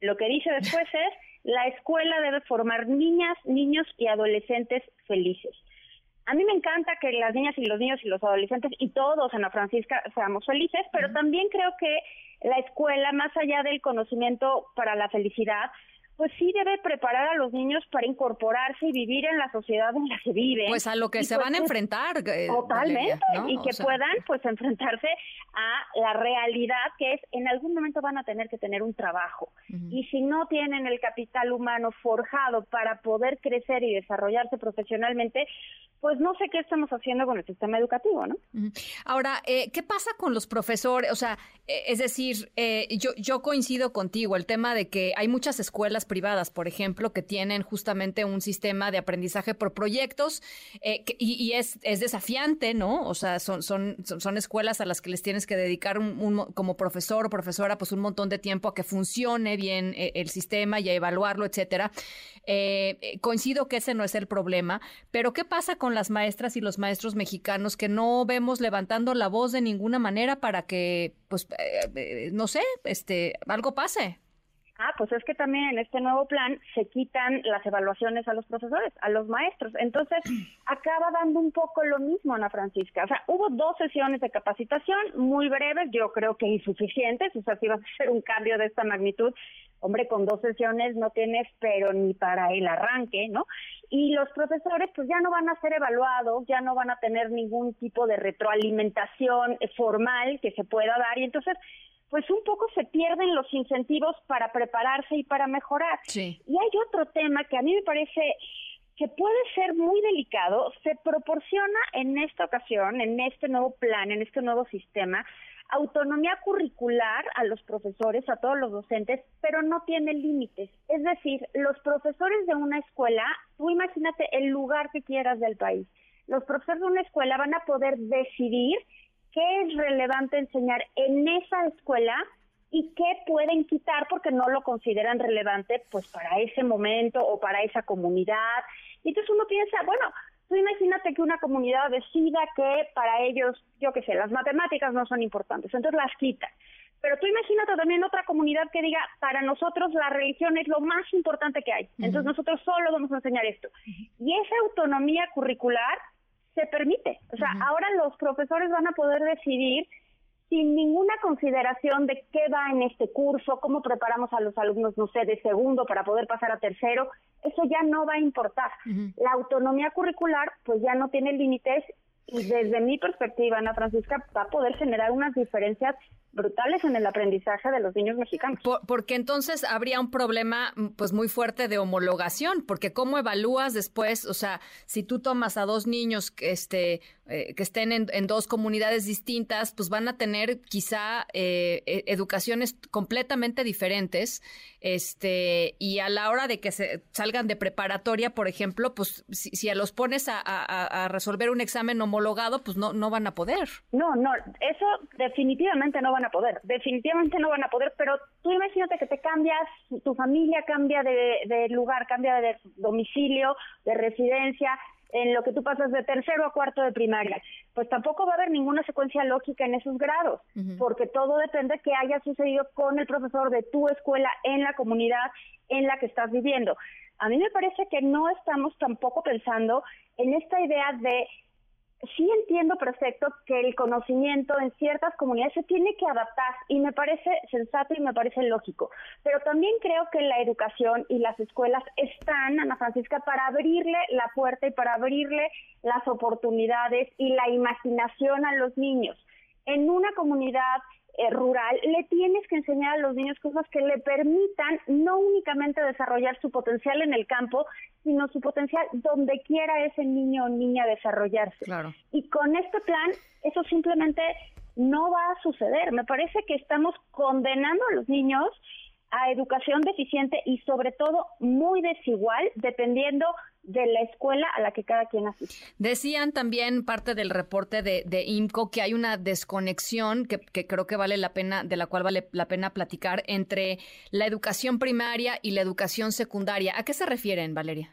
Lo que dice después es, la escuela debe formar niñas, niños y adolescentes felices. A mí me encanta que las niñas y los niños y los adolescentes y todos en la Francisca seamos felices, pero también creo que la escuela, más allá del conocimiento para la felicidad, pues sí debe preparar a los niños para incorporarse y vivir en la sociedad en la que viven. Pues a lo que se pues van a enfrentar. Eh, totalmente, y que puedan pues enfrentarse a la realidad que es en algún momento van a tener que tener un trabajo. Y si no tienen el capital humano forjado para poder crecer y desarrollarse profesionalmente, pues no sé qué estamos haciendo con el sistema educativo, ¿no? Ahora, eh, ¿qué pasa con los profesores? O sea, eh, es decir, yo, yo coincido contigo, el tema de que hay muchas escuelas privadas, por ejemplo, que tienen justamente un sistema de aprendizaje por proyectos eh, y, es, es, desafiante, ¿no? O sea, son, son, son, escuelas a las que les tienes que dedicar un, como profesor o profesora pues un montón de tiempo a que funcione bien eh, el sistema y a evaluarlo, etcétera. Eh, coincido que ese no es el problema, pero ¿qué pasa con las maestras y los maestros mexicanos que no vemos levantando la voz de ninguna manera para que, pues, no sé, este, algo pase? Ah, pues es que también en este nuevo plan se quitan las evaluaciones a los profesores, a los maestros. Entonces, acaba dando un poco lo mismo, Ana Francisca. O sea, hubo dos sesiones de capacitación muy breves, yo creo que insuficientes. O sea, si vas a hacer un cambio de esta magnitud, hombre, con dos sesiones no tienes, pero ni para el arranque, ¿no? Y los profesores, pues ya no van a ser evaluados, ya no van a tener ningún tipo de retroalimentación formal que se pueda dar. Y entonces, pues un poco se pierden los incentivos para prepararse y para mejorar. Sí. Y hay otro tema que a mí me parece que puede ser muy delicado, se proporciona en esta ocasión, en este nuevo plan, en este nuevo sistema, autonomía curricular a los profesores, a todos los docentes, pero no tiene límites. Es decir, los profesores de una escuela, tú imagínate el lugar que quieras del país, los profesores de una escuela van a poder decidir qué es relevante enseñar en esa escuela y qué pueden quitar porque no lo consideran relevante pues para ese momento o para esa comunidad. Y entonces uno piensa, bueno, tú imagínate que una comunidad decida que para ellos, yo qué sé, las matemáticas no son importantes, entonces las quita. Pero tú imagínate también otra comunidad que diga, para nosotros la religión es lo más importante que hay, entonces nosotros solo vamos a enseñar esto. Y esa autonomía curricular se permite. O sea, ahora los profesores van a poder decidir sin ninguna consideración de qué va en este curso, cómo preparamos a los alumnos, no sé, de segundo para poder pasar a tercero, eso ya no va a importar. La autonomía curricular pues ya no tiene límites y desde mi perspectiva, Ana Francisca, va a poder generar unas diferencias brutales en el aprendizaje de los niños mexicanos. porque entonces habría un problema mm, pues muy fuerte de homologación, porque cómo evalúas después, o sea, si tú tomas a dos niños que este eh, que estén en, dos comunidades distintas, pues van a tener quizá eh, e, educaciones completamente diferentes, este y a la hora de que se salgan de preparatoria, por ejemplo, pues si, si los pones a, a, a, resolver un examen homologado, pues no no van a poder. No, no, eso definitivamente no van a poder, definitivamente no van a poder, pero tú imagínate que te cambias, tu familia cambia de, lugar, cambia de domicilio, de residencia, en lo que tú pasas de tercero a cuarto de primaria, pues tampoco va a haber ninguna secuencia lógica en esos grados, porque todo depende de que haya sucedido con el profesor de tu escuela en la comunidad en la que estás viviendo. A mí me parece que no estamos tampoco pensando en esta idea de sí entiendo perfecto que el conocimiento en ciertas comunidades se tiene que adaptar y me parece sensato y me parece lógico, pero también creo que la educación y las escuelas están, Ana Francisca, para abrirle la puerta y para abrirle las oportunidades y la imaginación a los niños. En una comunidad rural, le tienes que enseñar a los niños cosas que le permitan no únicamente desarrollar su potencial en el campo, sino su potencial donde quiera ese niño o niña desarrollarse. Y con este plan, eso simplemente no va a suceder. Me parece que estamos condenando a los niños a educación deficiente y sobre todo muy desigual dependiendo de la escuela a la que cada quien asiste. Decían también parte del reporte de, de IMCO que hay una desconexión que, creo que vale la pena, de la cual vale la pena platicar entre la educación primaria y la educación secundaria. ¿A qué se refieren, Valeria?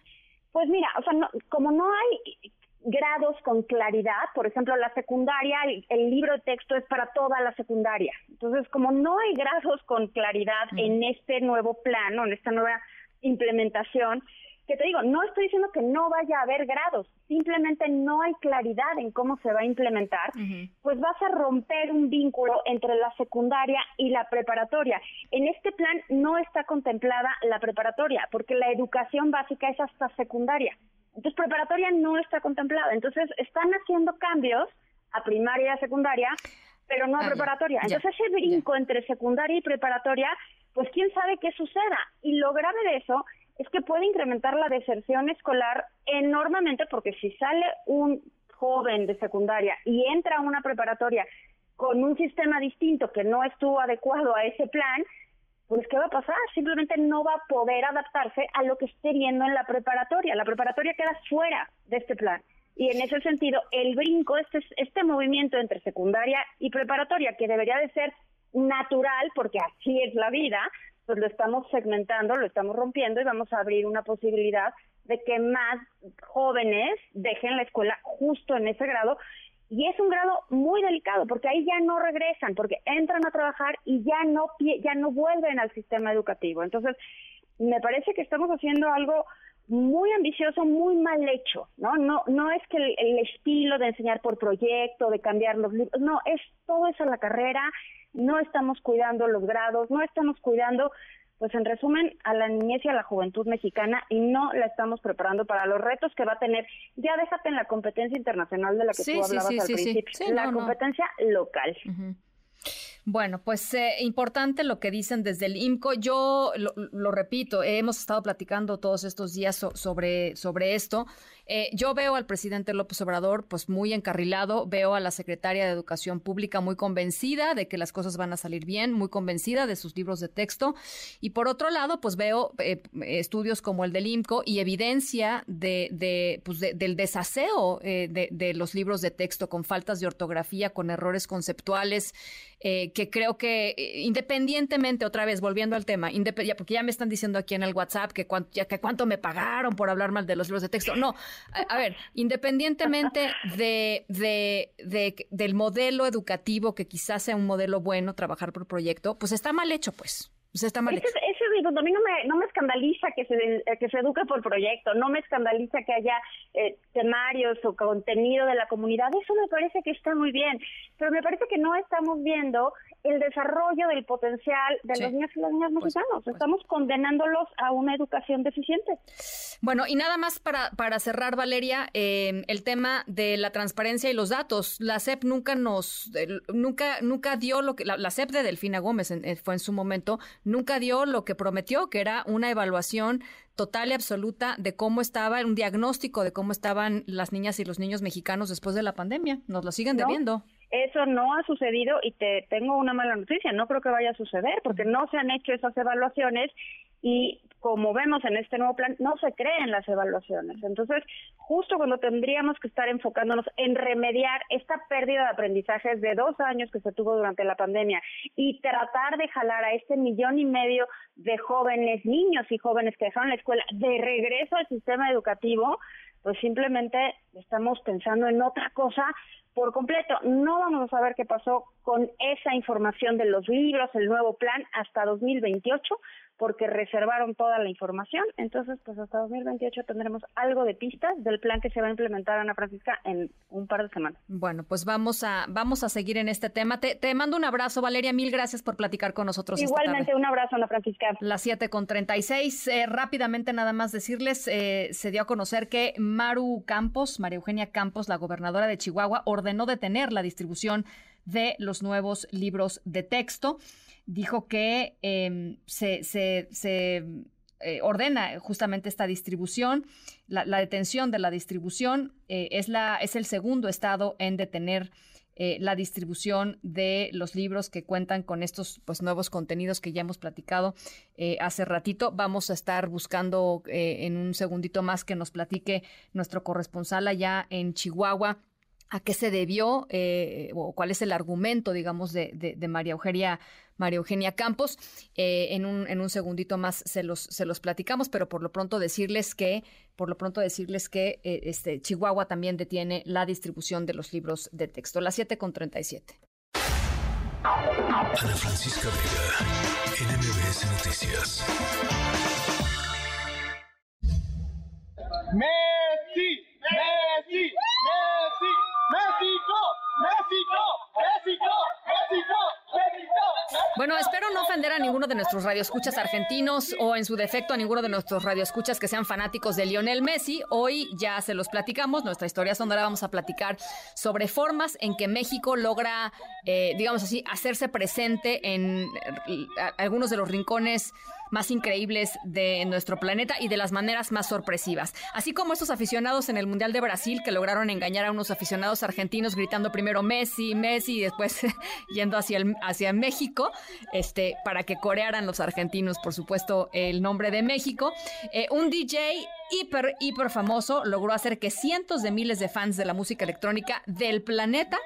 Pues mira, o sea, como no hay grados con claridad, por ejemplo, la secundaria, el, libro de texto es para toda la secundaria. Entonces, como no hay grados con claridad en este nuevo plano, en esta nueva implementación, que te digo, no estoy diciendo que no vaya a haber grados, simplemente no hay claridad en cómo se va a implementar, pues vas a romper un vínculo entre la secundaria y la preparatoria. En este plan no está contemplada la preparatoria, porque la educación básica es hasta secundaria. Entonces, preparatoria no está contemplada. Entonces, están haciendo cambios a primaria y a secundaria, pero no a ah, preparatoria. Entonces, ese brinco entre secundaria y preparatoria, pues quién sabe qué suceda. Y lo grave de eso es que puede incrementar la deserción escolar enormemente porque si sale un joven de secundaria y entra a una preparatoria con un sistema distinto que no estuvo adecuado a ese plan, pues ¿qué va a pasar? Simplemente no va a poder adaptarse a lo que esté viendo en la preparatoria. La preparatoria queda fuera de este plan. Y en ese sentido, el brinco, este, este movimiento entre secundaria y preparatoria, que debería de ser natural, porque así es la vida, pues lo estamos segmentando, lo estamos rompiendo y vamos a abrir una posibilidad de que más jóvenes dejen la escuela justo en ese grado y es un grado muy delicado porque ahí ya no regresan, porque entran a trabajar y ya no ya no vuelven al sistema educativo. Entonces, me parece que estamos haciendo algo muy ambicioso, muy mal hecho, ¿no? No no es que el, estilo de enseñar por proyecto, de cambiar los libros, no, es todo eso la carrera, no estamos cuidando los grados, no estamos cuidando pues en resumen, a la niñez y a la juventud mexicana y no la estamos preparando para los retos que va a tener. Ya déjate en la competencia internacional de la que tú hablabas al principio, la competencia local. Bueno, pues eh, importante lo que dicen desde el IMCO. Yo lo, repito, hemos estado platicando todos estos días sobre, sobre esto. Eh, yo veo al presidente López Obrador pues muy encarrilado, veo a la secretaria de Educación Pública muy convencida de que las cosas van a salir bien, muy convencida de sus libros de texto. Y por otro lado, pues veo eh, estudios como el del IMCO y evidencia de, de pues del desaseo de, de, los libros de texto con faltas de ortografía, con errores conceptuales, que creo que independientemente, otra vez, volviendo al tema, porque ya me están diciendo aquí en el WhatsApp que, que cuánto me pagaron por hablar mal de los libros de texto. No, a, ver, independientemente de, de, del modelo educativo, que quizás sea un modelo bueno trabajar por proyecto, pues está mal hecho, pues. Pues está mal hecho. Ese, a mí no me, no me escandaliza que se, que se eduque por proyecto, no me escandaliza que haya eh, temarios o contenido de la comunidad, eso me parece que está muy bien, pero me parece que no estamos viendo el desarrollo del potencial de los niños y las niñas pues, mexicanos. Pues. Estamos condenándolos a una educación deficiente. Bueno, y nada más para, para cerrar, Valeria, eh, el tema de la transparencia y los datos. La CEP nunca nos, nunca, nunca dio lo que, la, CEP de Delfina Gómez eh, fue en su momento, nunca dio lo que prometió, que era una evaluación total y absoluta de cómo estaba, un diagnóstico de cómo estaban las niñas y los niños mexicanos después de la pandemia. Nos lo siguen debiendo. Eso no ha sucedido y te tengo una mala noticia, no creo que vaya a suceder porque no se han hecho esas evaluaciones y como vemos en este nuevo plan, no se creen las evaluaciones. Entonces, justo cuando tendríamos que estar enfocándonos en remediar esta pérdida de aprendizajes de dos años que se tuvo durante la pandemia y tratar de jalar a este millón y medio de jóvenes, niños y jóvenes que dejaron la escuela de regreso al sistema educativo, pues simplemente estamos pensando en otra cosa por completo. No vamos a saber qué pasó con esa información de los libros, el nuevo plan hasta 2028, porque reservaron toda la información. Entonces, pues hasta 2028 tendremos algo de pistas del plan que se va a implementar, Ana Francisca, en un par de semanas. Bueno, pues vamos a, vamos a seguir en este tema. Te, te mando un abrazo, Valeria. Mil gracias por platicar con nosotros. Igualmente, un abrazo, Ana Francisca. Las 7 con 36. Eh, rápidamente, nada más decirles, eh, se dio a conocer que Maru Campos, María Eugenia Campos, la gobernadora de Chihuahua, ordenó detener la distribución de los nuevos libros de texto dijo que em, se, eh, ordena justamente esta distribución. La, detención de la distribución eh, es, la, es el segundo estado en detener eh, la distribución de los libros que cuentan con estos pues, nuevos contenidos que ya hemos platicado hace ratito. Vamos a estar buscando en un segundito más que nos platique nuestro corresponsal allá en Chihuahua a qué se debió eh, o cuál es el argumento, digamos, de, de, María Eugenia, María Eugenia Campos. Eh, en, un, en un segundito más se los, se los platicamos, pero por lo pronto decirles que, por lo pronto decirles que eh, este, Chihuahua también detiene la distribución de los libros de texto. Las 7 con 37. Ana Francisca Vega, NMBS Noticias. Messi, Messi, Messi. Bueno, espero no ofender a ninguno de nuestros radioescuchas argentinos o en su defecto a ninguno de nuestros radioescuchas que sean fanáticos de Lionel Messi. Hoy ya se los platicamos, nuestra historia sonora vamos a platicar sobre formas en que México logra, eh, digamos así, hacerse presente en eh, algunos de los rincones más increíbles de nuestro planeta y de las maneras más sorpresivas. Así como estos aficionados en el Mundial de Brasil que lograron engañar a unos aficionados argentinos gritando primero Messi, Messi y después yendo hacia, el, hacia México, este, para que corearan los argentinos, por supuesto, el nombre de México. Eh, un DJ hiper, hiper famoso logró hacer que cientos de miles de fans de la música electrónica del planeta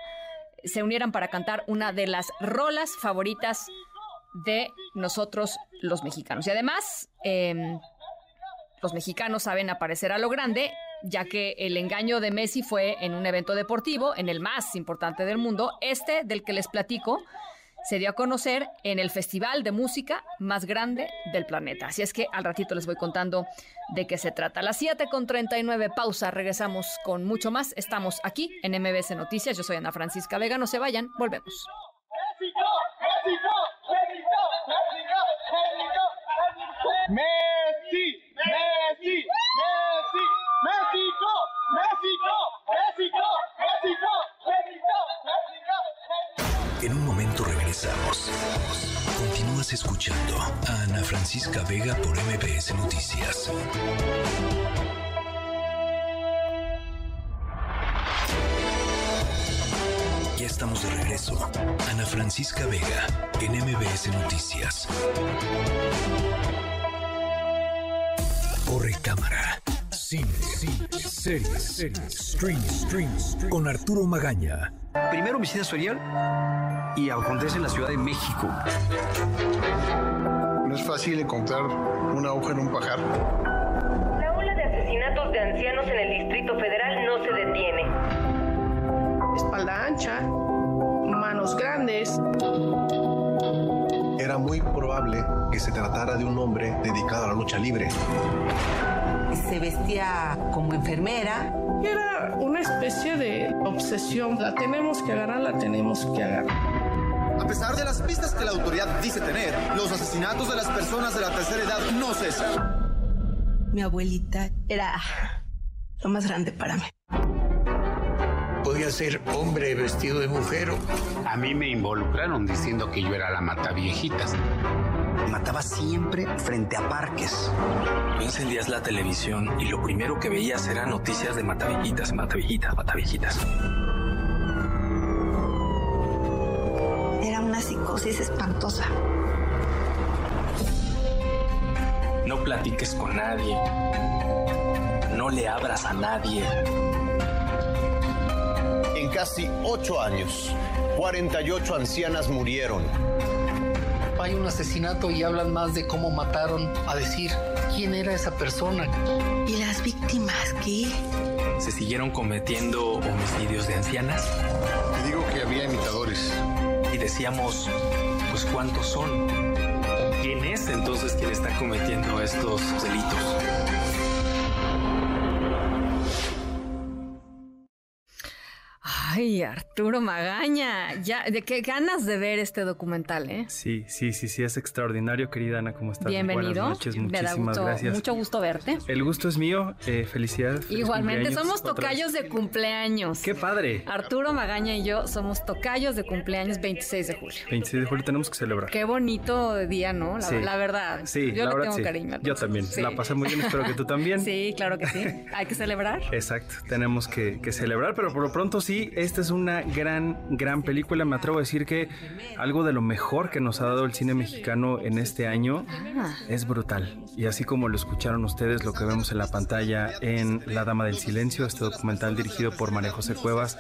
se unieran para cantar una de las rolas favoritas de nosotros los mexicanos. Y además, em, los mexicanos saben aparecer a lo grande ya que el engaño de Messi fue en un evento deportivo, en el más importante del mundo. Este, del que les platico, se dio a conocer en el festival de música más grande del planeta. Así es que al ratito les voy contando de qué se trata. Las 7 con 39, pausa, regresamos con mucho más. Estamos aquí en MBS Noticias. Yo soy Ana Francisca Vega, no se vayan, volvemos. Messi, Messi, Messi, México, México, México, México, México, México. En un momento regresamos. Continúas escuchando a Ana Francisca Vega por MBS Noticias. Ya estamos de regreso. Ana Francisca Vega en MBS Noticias. Corre cámara. Cine, cine, series, series, stream, stream, con Arturo Magaña. Primero homicidio serial y acontece en la Ciudad de México. No es fácil encontrar una aguja en un pajar. De un hombre dedicado a la lucha libre. Se vestía como enfermera. Era una especie de obsesión. La tenemos que agarrar, la tenemos que agarrar. A pesar de las pistas que la autoridad dice tener, los asesinatos de las personas de la tercera edad no cesan. Mi abuelita era lo más grande para mí. Podía ser hombre vestido de mujer. A mí me involucraron diciendo que yo era la mataviejitas. Mataba siempre frente a parques. Tú encendías la televisión y lo primero que veías eran noticias de mataviejitas, mataviejitas, mataviejitas. Era una psicosis espantosa. No platiques con nadie. No le abras a nadie. En casi ocho años, 48 ancianas murieron. Hay un asesinato y hablan más de cómo mataron a decir quién era esa persona. ¿Y las víctimas qué? Se siguieron cometiendo homicidios de ancianas. Te digo que había imitadores. Y decíamos, pues ¿cuántos son? ¿Quién es entonces quien está cometiendo estos delitos? Arturo Magaña, ya, de qué ganas de ver este documental, ¿eh? Sí, sí, sí, sí, es extraordinario, querida Ana, ¿cómo estás? Bienvenido. Buenas noches, Me da muchísimas gracias. mucho gusto verte. El gusto es mío, eh, felicidades. Igualmente, somos tocayos de cumpleaños. ¡Qué padre! Arturo Magaña y yo somos tocayos de cumpleaños 26 de julio. 26 de julio tenemos que celebrar. Qué bonito día, ¿no? La, Sí. la verdad. Sí, yo la le verdad tengo sí. cariño. Yo también. Sí. La pasé muy bien, espero que tú también. Sí, claro que sí. Hay que celebrar. Exacto, tenemos que, que celebrar, pero por lo pronto sí, esta es una gran, gran película. Me atrevo a decir que algo de lo mejor que nos ha dado el cine mexicano en este año es brutal. Y así como lo escucharon ustedes, lo que vemos en la pantalla en La Dama del Silencio, este documental dirigido por María José Cuevas,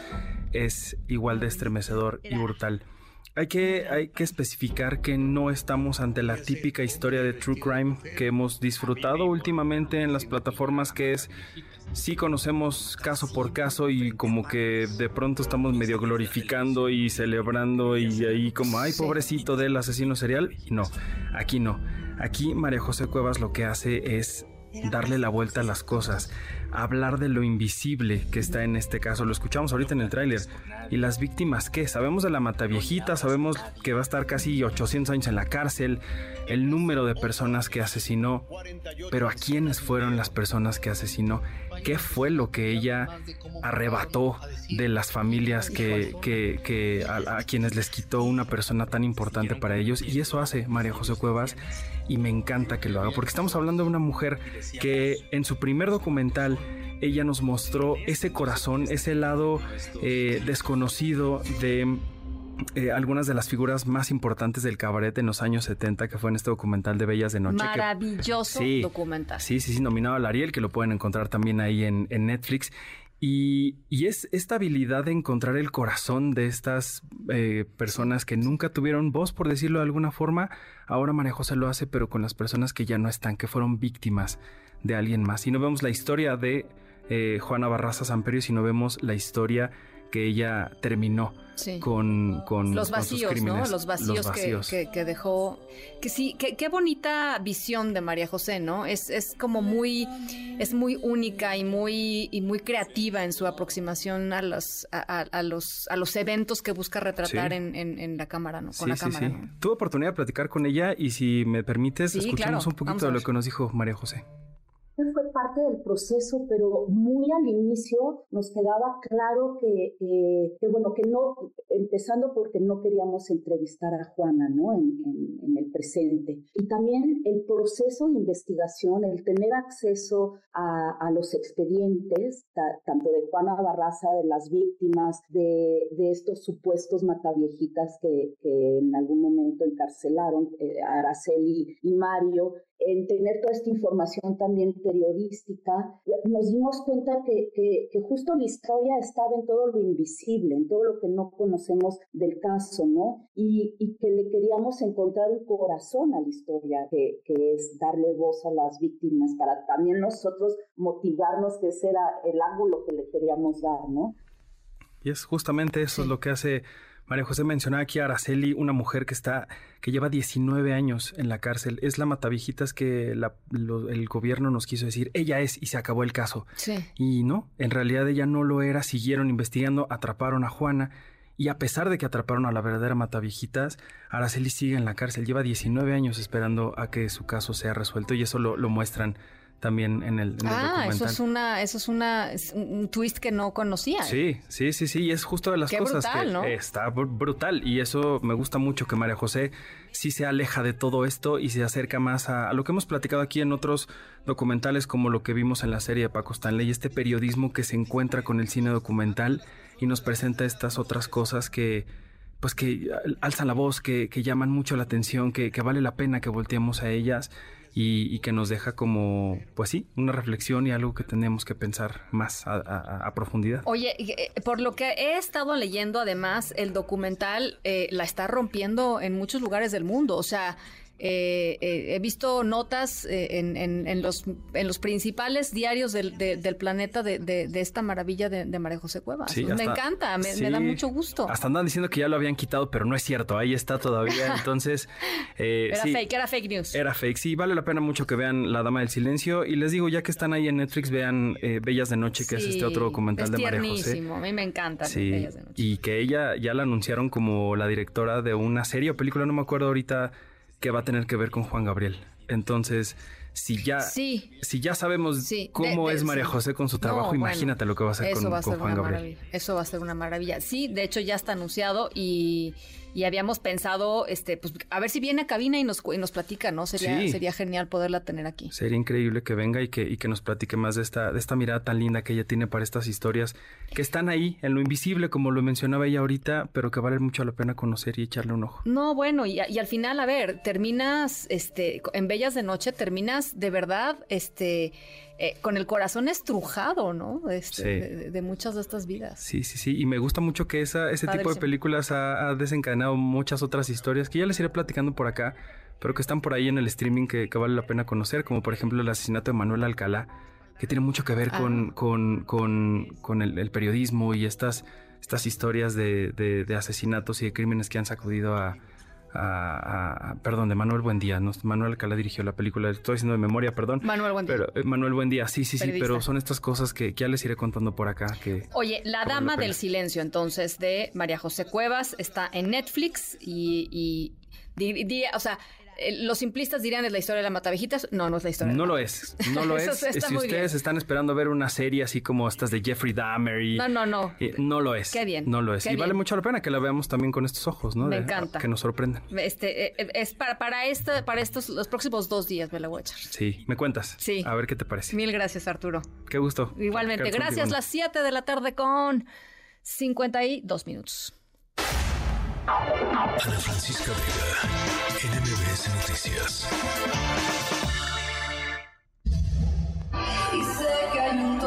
es igual de estremecedor y brutal. Hay que, hay que especificar que no estamos ante la típica historia de true crime que hemos disfrutado últimamente en las plataformas, que es sí conocemos caso por caso y como que de pronto estamos medio glorificando y celebrando y ahí como, ay, pobrecito del asesino serial. No, aquí no. Aquí María José Cuevas lo que hace es darle la vuelta a las cosas, hablar de lo invisible que está en este caso. Lo escuchamos ahorita en el tráiler. ¿Y las víctimas qué? Sabemos de la mataviejita, sabemos que va a estar casi 800 años en la cárcel, el número de personas que asesinó, pero ¿a quiénes fueron las personas que asesinó? ¿Qué fue lo que ella arrebató de las familias que, que- que a, a quienes les quitó una persona tan importante para ellos? Y eso hace María José Cuevas y me encanta que lo haga, porque estamos hablando de una mujer que en su primer documental ella nos mostró ese corazón, ese lado eh, desconocido de eh, algunas de las figuras más importantes del cabaret en los años 70, que fue en este documental de Bellas de Noche. que- Maravilloso Sí. documental. Sí, sí, sí, nominado al Ariel, que lo pueden encontrar también ahí en, en Netflix. Y, es esta habilidad de encontrar el corazón de estas eh, personas que nunca tuvieron voz, por decirlo de alguna forma. Ahora María José lo hace, pero con las personas que ya no están, que fueron víctimas de alguien más. Y no vemos la historia de eh, Juana Barraza Samperio, sino vemos la historia que ella terminó con, con, los vacíos, ¿no? Los vacíos, Que, dejó. Que sí, qué bonita visión de María José, ¿no? Es, es como muy, es muy única y muy, y muy creativa en su aproximación a los, a, los, a los eventos que busca retratar en, en, la cámara, ¿no? Con la cámara. Tuve oportunidad de platicar con ella y si me permites, escuchemos un poquito de lo que nos dijo María José fue parte del proceso, pero muy al inicio nos quedaba claro que, bueno, que no, empezando porque no queríamos entrevistar a Juana, ¿no? En, el presente. Y también el proceso de investigación, el tener acceso a, a los expedientes, tanto de Juana Barraza, de las víctimas, de, de estos supuestos mataviejitas que, que en algún momento encarcelaron, eh, Araceli y Mario, en tener toda esta información también periodística, nos dimos cuenta que, que, justo la historia estaba en todo lo invisible, en todo lo que no conocemos del caso, ¿no? Y, y que le queríamos encontrar un corazón a la historia, que, que, es darle voz a las víctimas, para también nosotros motivarnos, que ese era el ángulo que le queríamos dar, ¿no? Y es justamente eso es lo que hace María José mencionaba aquí a Araceli, una mujer que está, que lleva 19 años en la cárcel. Es la matavijitas que el gobierno nos quiso decir, ella es y se acabó el caso. Sí. Y no, en realidad ella no lo era, siguieron investigando, atraparon a Juana. Y a pesar de que atraparon a la verdadera Matavijitas, Araceli sigue en la cárcel. Lleva 19 años esperando a que su caso sea resuelto y eso lo, lo muestran también en el, ah, eso es una, eso es una, un twist que no conocía. Sí, sí, sí, sí, y es justo de las cosas que está brutal y eso me gusta mucho que María José sí se aleja de todo esto y se acerca más a, lo que hemos platicado aquí en otros documentales como lo que vimos en la serie de Paco Stanley, este periodismo que se encuentra con el cine documental y nos presenta estas otras cosas que pues que alzan la voz, que, que llaman mucho la atención, que, que vale la pena que volteemos a ellas y, que nos deja como, pues sí, una reflexión y algo que tenemos que pensar más a, profundidad. Oye, eh, por lo que he estado leyendo, además, el documental eh, la está rompiendo en muchos lugares del mundo. O sea, eh, eh, he visto notas eh, en, en, los, en los principales diarios del, del planeta de, de, esta maravilla de, María José Cuevas. me encanta, me, da mucho gusto. Hasta andan diciendo que ya lo habían quitado, pero no es cierto, ahí está todavía. Entonces. era fake, era fake news. Era fake, sí, vale la pena mucho que vean La Dama del Silencio. Y les digo, ya que están ahí en Netflix, vean Bellas de Noche, que es este otro documental de María José. A mí me encanta Bellas de Noche. Y que ella ya la anunciaron como la directora de una serie o película, no me acuerdo ahorita que va a tener que ver con Juan Gabriel. Entonces, si ya, si ya sabemos cómo es María José con su trabajo, imagínate lo que va a hacer con, Juan Gabriel. Eso va a ser una maravilla. Sí, de hecho ya está anunciado y y habíamos pensado, este, pues, a ver si viene a cabina y nos, y nos platica, ¿no? Sería, sería genial poderla tener aquí. Sería increíble que venga y que, y que nos platique más de esta, de esta mirada tan linda que ella tiene para estas historias que están ahí, en lo invisible, como lo mencionaba ella ahorita, pero que vale mucho la pena conocer y echarle un ojo. No, bueno, y, y al final, a ver, terminas, este, en Bellas de Noche, terminas de verdad, este, eh, con el corazón estrujado, ¿no? Este, de, muchas de estas vidas. Sí, sí, sí. Y me gusta mucho que esa, ese tipo de películas ha, desencadenado muchas otras historias que ya les iré platicando por acá, pero que están por ahí en el streaming que, vale la pena conocer, como por ejemplo el asesinato de Manuel Alcalá, que tiene mucho que ver con, ah. con, con, con el, periodismo y estas, estas historias de, de asesinatos y de crímenes que han sacudido a a, perdón, de Manuel Buendía. No, Manuel Alcalá dirigió la película, estoy diciendo de memoria, perdón. Manuel Buendía. Pero, eh, Manuel Buendía, sí, sí, sí, pero son estas cosas que, ya les iré contando por acá. Que, Oye, La Dama del Silencio, entonces, de María José Cuevas, está en Netflix y, y o sea, los simplistas dirían es la historia de la matavejitas. No, no es la historia. No lo es. No lo es. si ustedes están esperando ver una serie así como estas de Jeffrey Dahmer y... No, no, no. no lo es. Qué bien. No lo es. y vale mucho la pena que la veamos también con estos ojos, ¿no? Me encanta. Que nos sorprendan. Este, eh, es para, para, esta, para estos, los próximos dos días me la voy a echar. Sí, me cuentas. Sí. A ver qué te parece. Mil gracias, Arturo. Qué gusto. Igualmente. Gracias. Las 7 de la tarde con 52 minutos. Ana Francisca Vega, NMBS Noticias. Y sé que hay un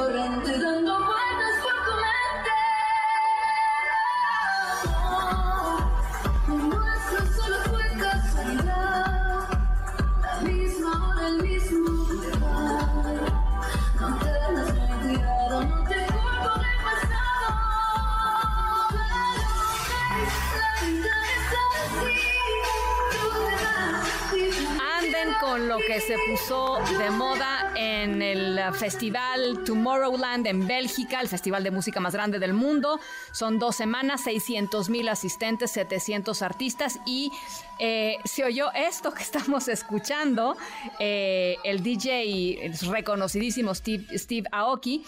puso de moda en el festival Tomorrowland en Bélgica, el festival de música más grande del mundo. Son dos semanas, 600 mil asistentes, 700 artistas y eh, se oyó esto que estamos escuchando. Eh, el DJ reconocidísimo Steve, Steve Aoki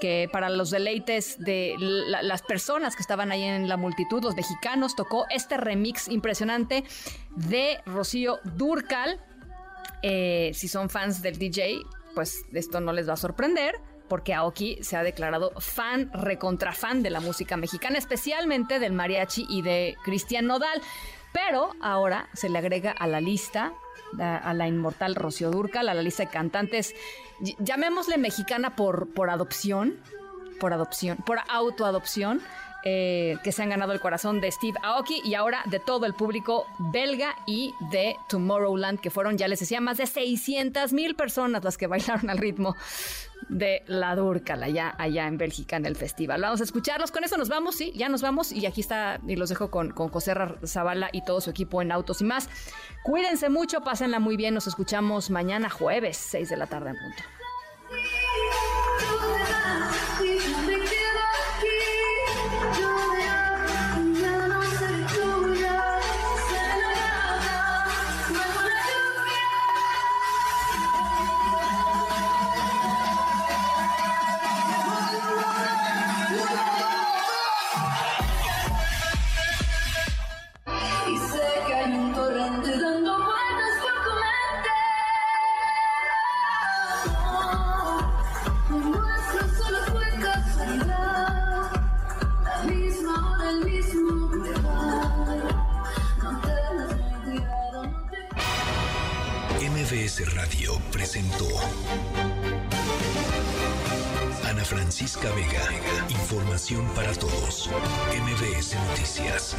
que para los deleites de las personas que estaban ahí en la multitud, los mexicanos, tocó este remix impresionante de Rocío Durcal. Eh, si son fans del DJ, pues esto no les va a sorprender porque Aoki se ha declarado fan, recontra fan de la música mexicana, especialmente del mariachi y de Cristian Nodal. Pero ahora se le agrega a la lista a la inmortal Rocío Durcal, a la lista de cantantes, llamémosle mexicana por, por adopción, por adopción, por autoadopción, eh, que se han ganado el corazón de Steve Aoki y ahora de todo el público belga y de Tomorrowland, que fueron, ya les decía, más de 600 mil personas las que bailaron al ritmo de la Durcal allá, allá en Bélgica en el festival. Vamos a escucharlos, con eso nos vamos, sí, ya nos vamos y aquí está, y los dejo con, con José Zavala y todo su equipo en Autos y más. Cuídense mucho, pásenla muy bien, nos escuchamos mañana jueves, 6 de la tarde en punto. Francisca Vega. Información para todos. MBS Noticias.